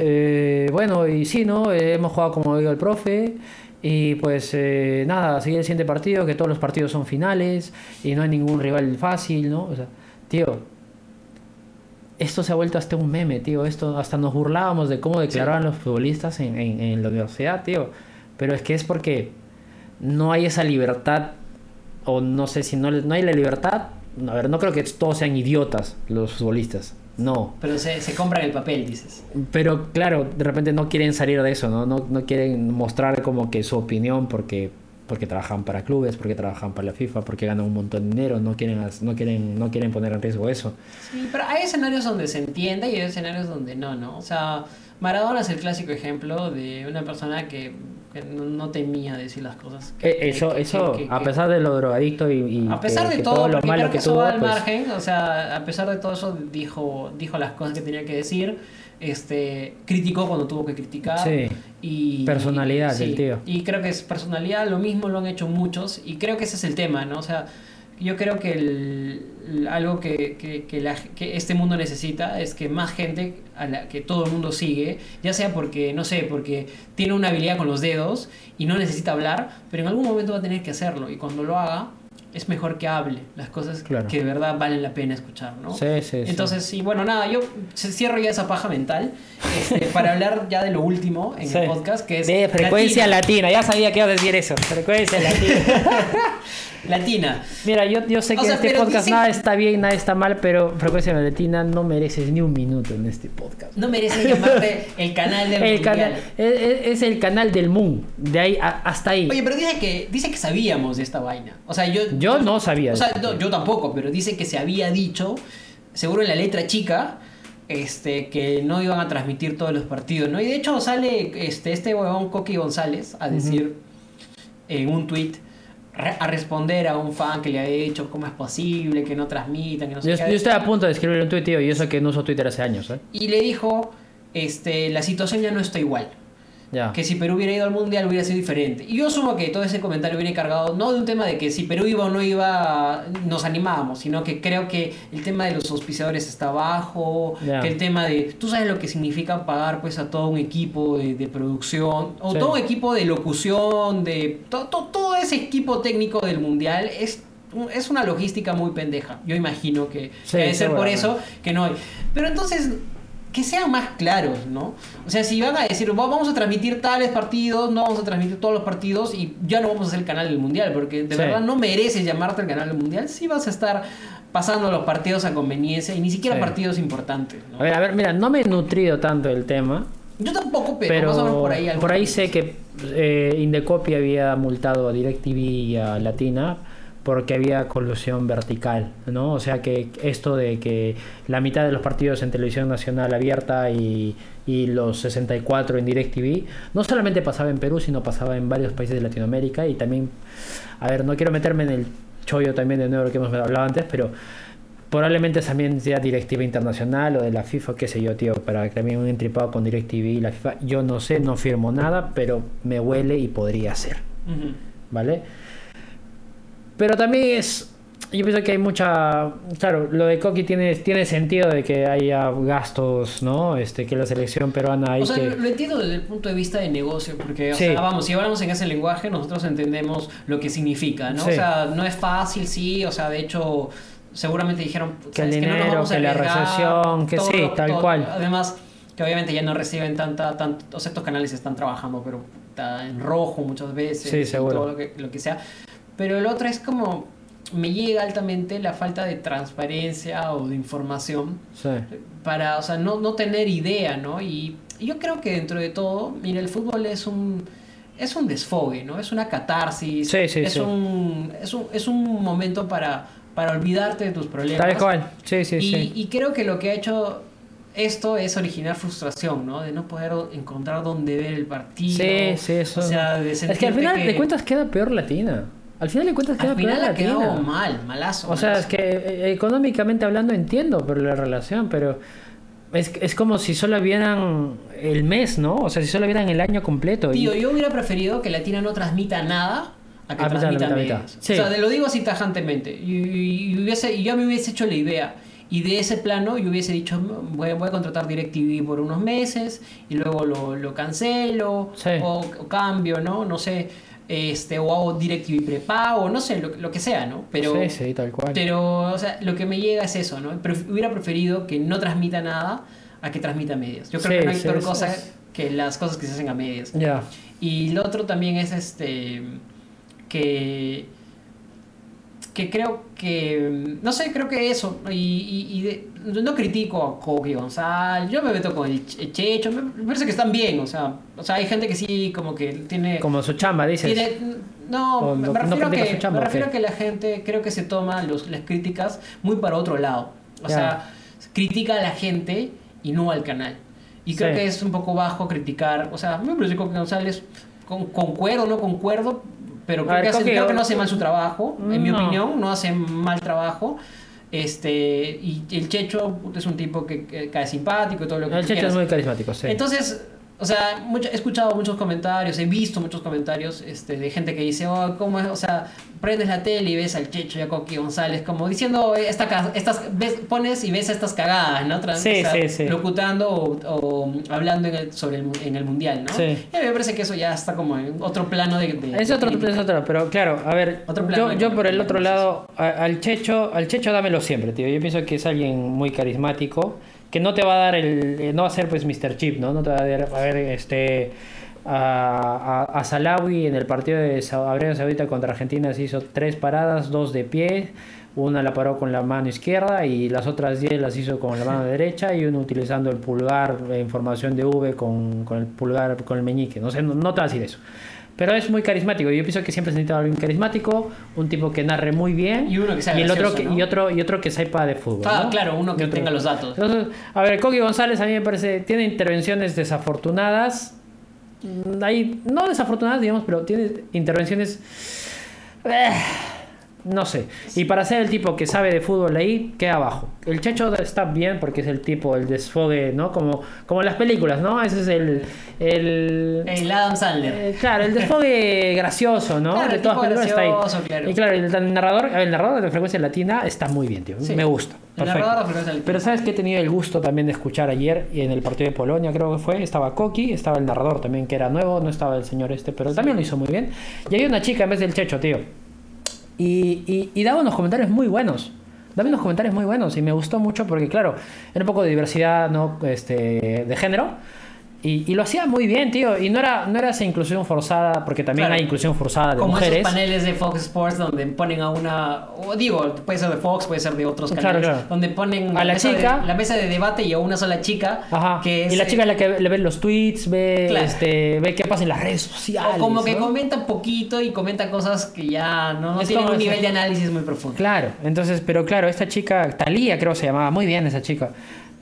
Eh, bueno, y sí, ¿no? Eh, hemos jugado como digo el profe. Y pues eh, nada, seguir el siguiente partido, que todos los partidos son finales y no hay ningún rival fácil, ¿no? O sea, tío, esto se ha vuelto hasta un meme, tío. Esto hasta nos burlábamos de cómo declaraban los futbolistas en, en- en la universidad, tío. Pero es que es porque no hay esa libertad, o no sé si no, no hay la libertad. A ver, no creo que todos sean idiotas los futbolistas. No. Pero se, se compran el papel, dices. Pero claro, de repente no quieren salir de eso, ¿no? No, no quieren mostrar como que su opinión porque, porque trabajan para clubes, porque trabajan para la FIFA, porque ganan un montón de dinero, no quieren, no quieren, no quieren poner en riesgo eso. Sí, pero hay escenarios donde se entiende y hay escenarios donde no, ¿no? O sea, Maradona es el clásico ejemplo de una persona que no, no temía decir las cosas. que- Eh, eso, que- eso que- a pesar de lo drogadicto y, y A pesar de que todo, lo malo creo que eso tuvo, al pues, margen, o sea, a pesar de todo eso dijo, dijo las cosas que tenía que decir, este, criticó cuando tuvo que criticar. Sí. Y, Personalidad sí, del tío. Y creo que es personalidad, lo mismo lo han hecho muchos, y creo que ese es el tema, ¿no? O sea, yo creo que el- algo que, que, que la- que este mundo necesita es que más gente a la que todo el mundo sigue, ya sea porque, no sé, porque tiene una habilidad con los dedos y no necesita hablar, pero en algún momento va a tener que hacerlo, y cuando lo haga, es mejor que hable las cosas Claro. que de verdad valen la pena escuchar, ¿no? Sí, sí, sí. Entonces, sí, bueno, nada, yo cierro ya esa paja mental este, para hablar ya de lo último en Sí. el podcast, que es De frecuencia Latina. latina. ya sabía que iba a decir eso. Frecuencia (laughs) latina. Latina. Mira, yo, yo sé O que sea, en este podcast dicen- nada está bien, nada está mal, pero frecuencia latina no mereces ni un minuto en este podcast. No merece llamarte el canal del (laughs) El canal, es, el canal del Moon, de ahí a- hasta ahí. Oye, pero dice que, dice que sabíamos de esta vaina. O sea, yo... yo no sabía. O sea, de no, esto. yo tampoco, pero dice que se había dicho, seguro en la letra chica, este, que no iban a transmitir todos los partidos, ¿no? Y de hecho sale este, este huevón Coqui González a decir en un tweet a responder a un fan que le había dicho cómo es posible que no transmitan, que no yo, yo estoy a punto de escribir un tuit, tío, y eso que no uso Twitter hace años, ¿eh? Y le dijo este, la situación ya no está igual. Ya. Que si Perú hubiera ido al mundial hubiera sido diferente. Y yo asumo que todo ese comentario viene cargado no de un tema de que si Perú iba o no iba nos animábamos, sino que creo que el tema de los auspiciadores está bajo, Ya. que el tema de, tú sabes lo que significa pagar pues a todo un equipo de, de producción, o Sí. todo un equipo de locución, de to- to- todo ese equipo técnico del mundial es es una logística muy pendeja. Yo imagino que Sí, debe ser por eso que no hay. Pero entonces, que sean más claros, ¿no? O sea, si van a decir, "Va- vamos a transmitir tales partidos, no vamos a transmitir todos los partidos y ya no vamos a hacer el canal del mundial, porque de Sí. verdad no mereces llamarte el canal del mundial si vas a estar pasando los partidos a conveniencia y ni siquiera Sí. partidos importantes, ¿no? A ver, a ver, mira, no me he nutrido tanto del tema, Yo tampoco, pero, pero más o menos por ahí. por ahí sé que eh, Indecopy había multado a DirecTV y a Latina porque había colusión vertical, ¿no? O sea que esto de que la mitad de los partidos en televisión nacional abierta y, y los 64 en DirecTV, no solamente pasaba en Perú, sino pasaba en varios países de Latinoamérica y también, a ver, no quiero meterme en el chollo también de nuevo que hemos hablado antes, pero probablemente también sea directiva internacional o de la FIFA, qué sé yo, tío, para que también un entripado con DirecTV y la FIFA. Yo no sé, no firmo nada, pero me huele y podría ser, Ujú. ¿vale? Pero también es, yo pienso que hay mucha, claro, lo de Coqui tiene, tiene sentido de que haya gastos, ¿no? Este, que la selección peruana hay O sea, que... lo, entiendo desde el punto de vista de negocio, porque, o Sí. sea, vamos, si hablamos en ese lenguaje, nosotros entendemos lo que significa, ¿no? Sí. O sea, no es fácil, sí, o sea, de hecho, seguramente dijeron Que el "¿Sabes qué? no nos dinero, vamos a que la arriesgar", recesión, que sí, tal cual. Además, que obviamente ya no reciben tanta, tan, o sea, estos canales están trabajando, pero está en rojo muchas veces, Sí, seguro. todo lo que, lo que sea. Pero el otro es como, me llega altamente la falta de transparencia o de información Sí. para, o sea, no, no tener idea, ¿no? Y, y yo creo que dentro de todo, mira, el fútbol es un es un desfogue, ¿no? Es una catarsis, Sí, sí, es, sí. Un, es, un, es un momento para, para olvidarte de tus problemas. Tal cual, sí, sí, y, sí. y creo que lo que ha hecho esto es originar frustración, ¿no? De no poder encontrar dónde ver el partido. Sí, sí, eso. O sea, de es que al final que- de cuentas queda peor Latina. Al final de cuentas queda al final mal, malazo. O sea, malazo. es que eh, económicamente hablando entiendo por la relación, pero es, es como si solo vieran el mes, ¿no? O sea, si solo vieran el año completo. y- Tío, yo hubiera preferido que Latina no transmita nada a que Ah, mitad, transmita mitad, mitad. Sí. O sea, de- lo digo así tajantemente. Y, y- y hubiese, y yo me hubiese hecho la idea. Y de ese plano yo hubiese dicho, voy, voy a contratar DirecTV por unos meses y luego lo, lo cancelo Sí. o, o cambio, ¿no? No sé, este, o hago DirecTV prepago, no sé, lo, lo que sea, ¿no? Pero, sí, sí, tal cual. pero, o sea, lo que me llega es eso, ¿no? Pref- hubiera preferido que no transmita nada a que transmita medios. Yo creo Sí, que no hay sí, peor cosa es- que las cosas que se hacen a medias. Ya. Y lo otro también es este que que creo que no sé creo que eso y, y- y de- no critico a Coqui González yo me meto con el Che- Checho me parece que están bien o sea o sea hay gente que sí como que tiene Como su chamba, dices. tiene- no, me no- me no refiero, a criticas que, chamba, me ¿o refiero a que la gente creo que se toma los, las críticas muy para otro lado. O sea, critica a la gente y no al canal. Y creo Sí. que es un poco bajo criticar. O sea, me parece que González, con, concuerdo o no concuerdo, pero creo, ver, que, creo no hace mal su trabajo, en mi opinión, no hace mal trabajo. Este, y el Checho es un tipo que, que cae simpático y todo lo que El Checho es muy carismático, sí. Entonces, o sea, mucho- he escuchado muchos comentarios, he visto muchos comentarios este, de gente que dice, oh, ¿cómo es? O sea, prendes la tele y ves al Checho y a Coqui González, como diciendo, eh, esta, estas, ves, pones y ves estas cagadas, ¿no? Sí, o sea, sí, sí. Locutando o, o hablando en el, sobre el, en el mundial, ¿no? Sí. Y a mí me parece que eso ya está como en otro plano de... de- Es otro, de- es otro, pero claro, a ver, Otro plano yo, yo por el otro lado, al Checho, al Checho dámelo siempre, tío. Yo pienso que es alguien muy carismático, que no te va a dar el, eh, no va a ser pues Mr. Chip, ¿no? No te va a dar, a ver, este, a, a, a Salawi en el partido de Arabia Saudita contra Argentina se hizo tres paradas, dos de pie, una la paró con la mano izquierda y las otras diez las hizo con la mano derecha y uno utilizando el pulgar en formación de V con, con el pulgar, con el meñique. No sé, no, no te va a decir eso. Pero es muy carismático. Yo pienso que siempre se necesita alguien carismático, un tipo que narre muy bien Y uno que sea y el otro que, ¿no? y otro y otro que sepa de fútbol. Ah, ¿no? claro, uno que otro- tenga los datos. Entonces, a ver, Coqui González a mí me parece tiene intervenciones desafortunadas. Mm, Hay, no desafortunadas, digamos, pero tiene intervenciones eh, no sé. Y para ser el tipo que sabe de fútbol ahí, queda abajo. El Checho está bien porque es el tipo, el desfogue, ¿no? Como, como en las películas, ¿no? Ese es el. El, El Adam Sandler. eh, claro, el desfogue (laughs) gracioso, ¿no? Claro, de el todas películas está ahí. gracioso, claro. Y claro, el narrador, el narrador de frecuencia latina está muy bien, tío. Sí. Me gusta. El Perfecto. narrador de Frecuencia Latina. Pero sabes que he tenido el gusto también de escuchar ayer y en el partido de Polonia, creo que fue, estaba Koki, estaba el narrador también que era nuevo, no estaba el señor este, pero también lo hizo muy bien. Y había una chica en vez del Checho, tío. Y, y, daba unos comentarios muy buenos. Daba unos comentarios muy buenos y me gustó mucho porque, claro, era un poco de diversidad ¿no? este, de género. Y, y lo hacía muy bien, tío. Y no era, no era esa inclusión forzada, porque también Claro. hay inclusión forzada de Como mujeres. esos paneles de Fox Sports donde ponen a una, o digo, puede ser de Fox, puede ser de otros Claro, canales, claro. donde ponen A la mesa de- chica. la mesa de debate y a una sola chica, Ajá. que es, y la chica es la que le ve los tweets, ve, Claro. este, ve qué pasa en las redes sociales. o como que ¿no? comenta poquito y comenta cosas que ya no, no tienen como un ese- nivel de análisis muy profundo. Claro, entonces, pero claro, esta chica, Talía creo se llamaba, muy bien esa chica.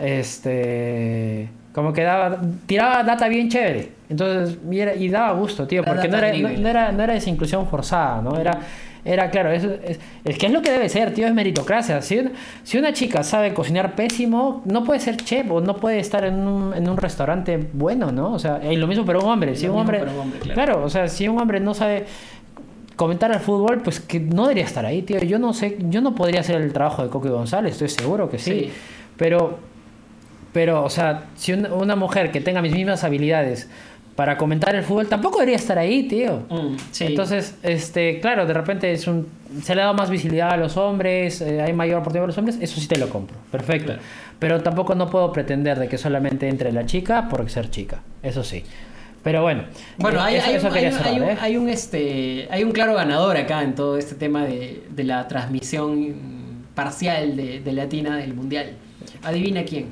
Este. Como que daba, tiraba data bien chévere. Entonces, y, era- y daba gusto, tío, La porque no era, no, no era, no era esa inclusión forzada, ¿no? Era, era claro, es, es, es que es lo que debe ser, tío, es meritocracia. Si, si una chica sabe cocinar pésimo, no puede ser chef o no puede estar en un, en un restaurante bueno, ¿no? O sea, y lo mismo para un hombre. Si Lo un hombre, un hombre, claro. claro, o sea, si un hombre no sabe comentar al fútbol, pues que no debería estar ahí, tío. Yo no sé, yo no podría hacer el trabajo de Coque González, estoy seguro que sí. Sí. Pero, pero, o sea, si un- una mujer que tenga mis mismas habilidades para comentar el fútbol, tampoco debería estar ahí, tío. Mm, sí. Entonces, este, claro, de repente es un, se le ha dado más visibilidad a los hombres, eh, hay mayor oportunidad a los hombres, eso sí te lo compro, perfecto. Claro. Pero tampoco no puedo pretender de que solamente entre la chica por ser chica, eso sí. Pero bueno, Bueno, eh, hay, eso, hay eso un, quería hay un- cerrar, hay un- ¿eh? hay un, este, hay un claro ganador acá en todo este tema de, de la transmisión parcial de, de Latina del Mundial. Adivina quién.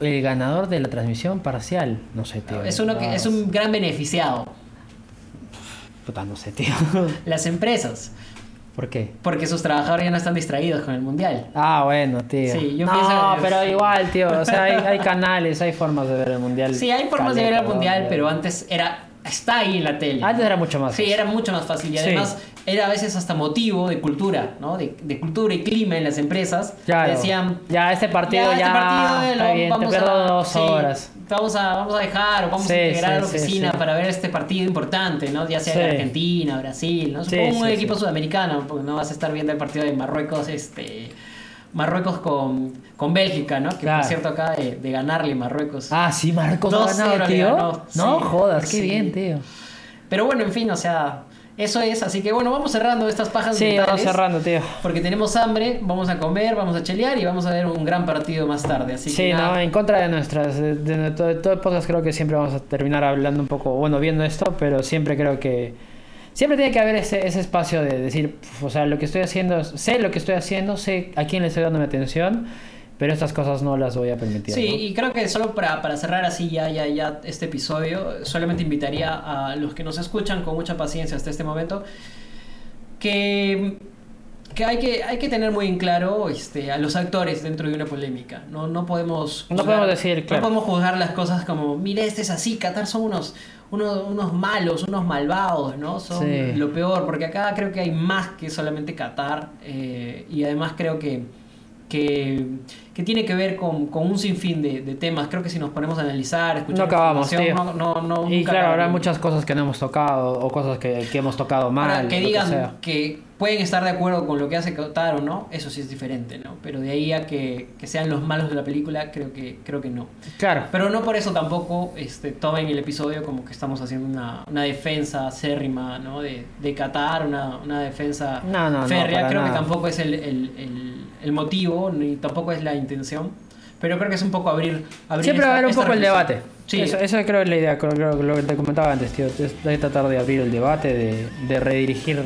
El ganador de la transmisión parcial, no sé, tío. Es uno que es un gran beneficiado. Puta, no sé, tío. (laughs) Las empresas. ¿Por qué? Porque sus trabajadores ya no están distraídos con el Mundial. Ah, bueno, tío. Sí, yo no, pienso- pero igual, tío. O sea, hay, hay (laughs) canales, hay formas de ver el mundial. Sí, hay formas de ver el Mundial, ¿no? pero antes era... Está ahí en la tele. Antes era mucho más. Sí, era mucho más fácil y Sí. además era a veces hasta motivo de cultura, ¿no? De, de cultura y clima en las empresas. Claro. Decían, Ya, este partido ya. este partido eh, lo bien, vamos te a, dos sí, horas. Vamos a, vamos a dejar o vamos Sí, a integrar a la oficina para ver este partido importante, ¿no? Ya sea de. Argentina, Brasil, ¿no? Supongo un equipo sudamericano, porque no vas a estar viendo el partido de Marruecos, este. Marruecos con, con Bélgica, ¿no? Que Claro. por cierto acaba de, de ganarle Marruecos. Ah, sí, ha 2-0 ganado, le tío. ganó. No Sí, jodas, qué sí. bien, tío. Pero bueno, en fin, o sea, eso es. Así que bueno, vamos cerrando estas pajas Sí, vamos cerrando, tío. Porque tenemos hambre, vamos a comer, vamos a chelear y vamos a ver un gran partido más tarde. Así Sí, que no, en contra de nuestras, de, de todo, todo el podcast creo que siempre vamos a terminar hablando un poco, bueno, viendo esto, pero siempre creo que, siempre tiene que haber ese, ese espacio de decir, "Pf, o sea, lo que estoy haciendo, sé lo que estoy haciendo, sé a quién le estoy dando mi atención, pero estas cosas no las voy a permitir. Sí, ¿no? y creo que solo para, para cerrar así ya, ya, ya este episodio, solamente invitaría a los que nos escuchan con mucha paciencia hasta este momento que, que, hay, que hay que tener muy en claro este, a los actores dentro de una polémica. No, no podemos No podemos decir, claro. No podemos juzgar las cosas como, mire, este es así, Qatar son unos, unos, unos malos, unos malvados, ¿no? Son Sí. lo peor, porque acá creo que hay más que solamente Qatar eh, y además creo que que, que tiene que ver con, con un sinfín de, de temas. Creo que si nos ponemos a analizar, escuchar No acabamos, tío. no, no, no, y claro, habrá muchas cosas que no hemos tocado o cosas que, que hemos tocado mal. Ahora, que digan que, pueden estar de acuerdo con lo que hace Qatar o no, eso sí es diferente, ¿no? Pero de ahí a que, que sean los malos de la película, creo que, creo que no. Claro. Pero no por eso tampoco este, tomen el episodio como que estamos haciendo una, una defensa acérrima ¿no? de, de Qatar, una, una defensa No, no, no, férrea. para creo que nada. tampoco es el, el, el- el motivo, ni tampoco es la intención. Pero creo que es un poco abrir. abrir Siempre va a esta- haber un esta poco el debate. Sí, Eso, eso creo que es la idea, creo, creo que lo que te comentaba antes, tío. Es tratar de abrir el debate, de, de redirigir,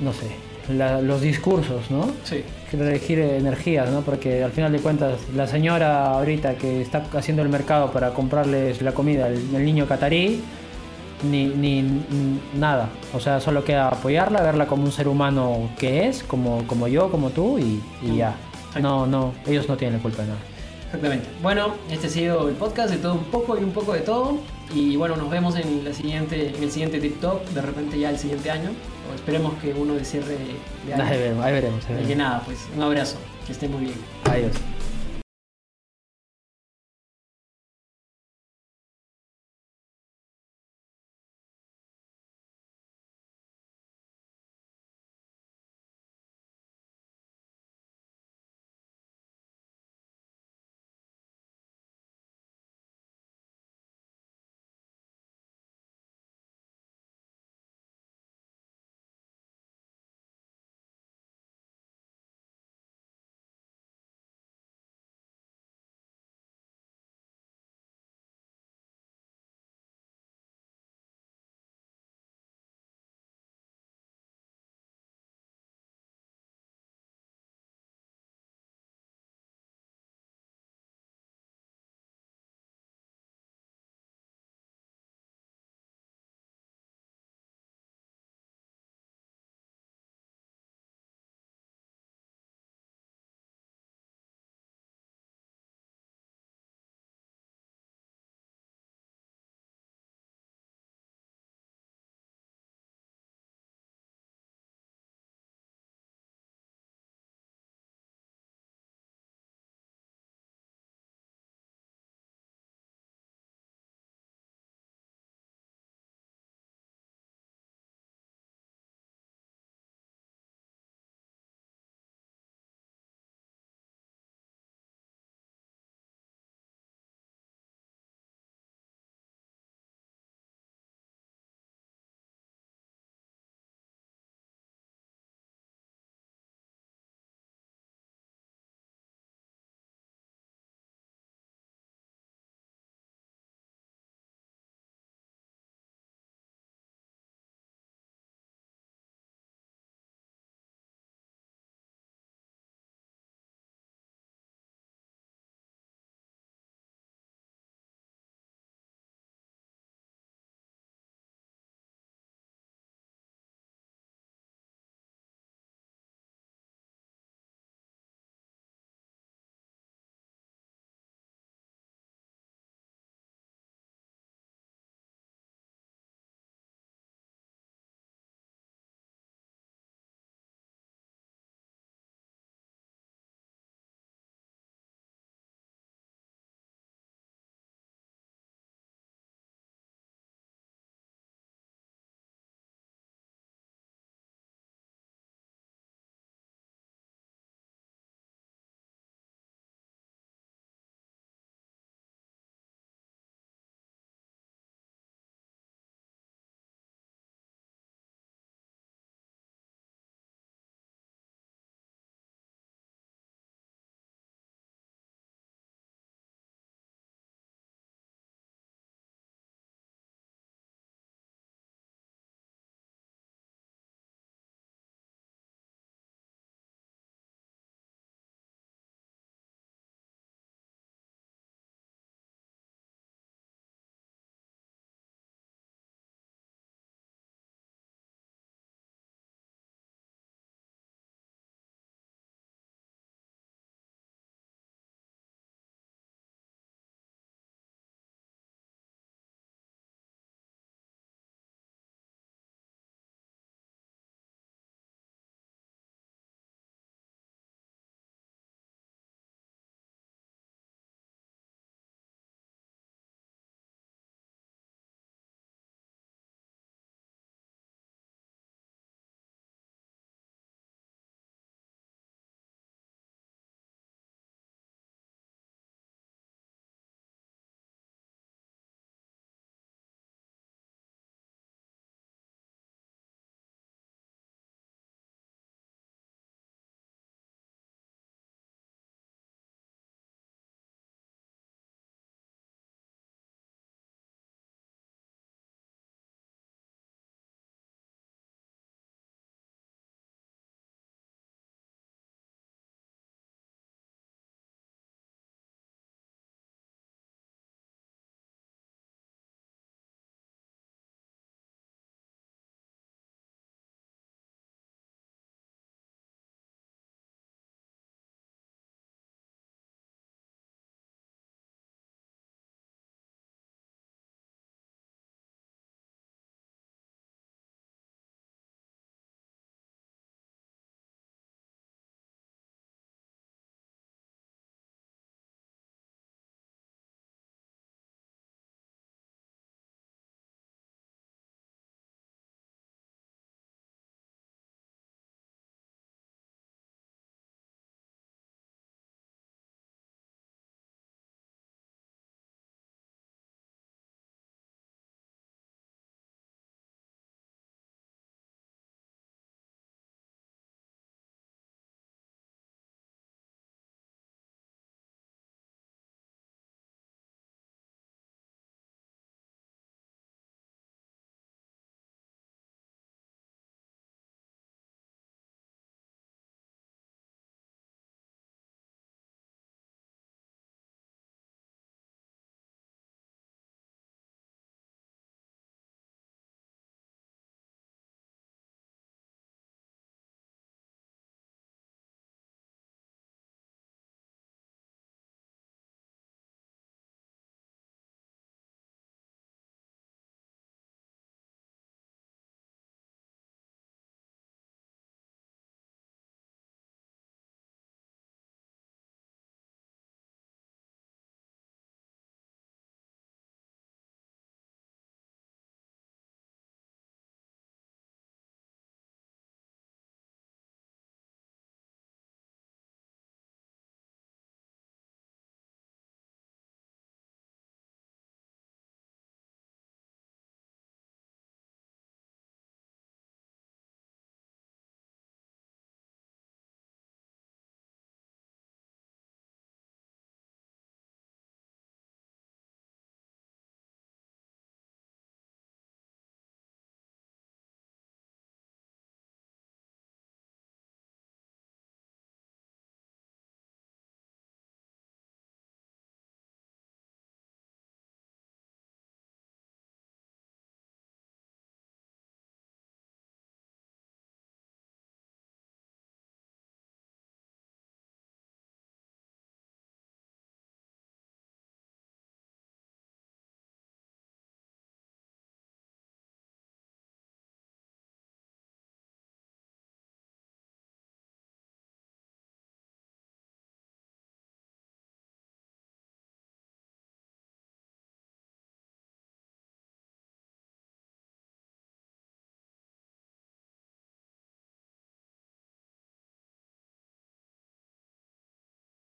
no sé, la- los discursos, ¿no? sí. Redirigir energías, ¿no? Porque al final de cuentas, la señora ahorita que está haciendo el mercado para comprarles la comida al, niño catarí, ni, ni, ni nada. O sea, solo queda apoyarla, verla como un ser humano que es, como, como yo, como tú, y, y ya. No, no, ellos no tienen la culpa de nada. Exactamente. Bueno, este ha sido el podcast de todo un poco y un poco de todo. Y bueno, nos vemos en, la siguiente, en el siguiente TikTok, de repente ya el siguiente año. O esperemos que uno de cierre de año. Ahí veremos, ahí veremos. Ahí que nada, pues un abrazo, que esté muy bien. Adiós.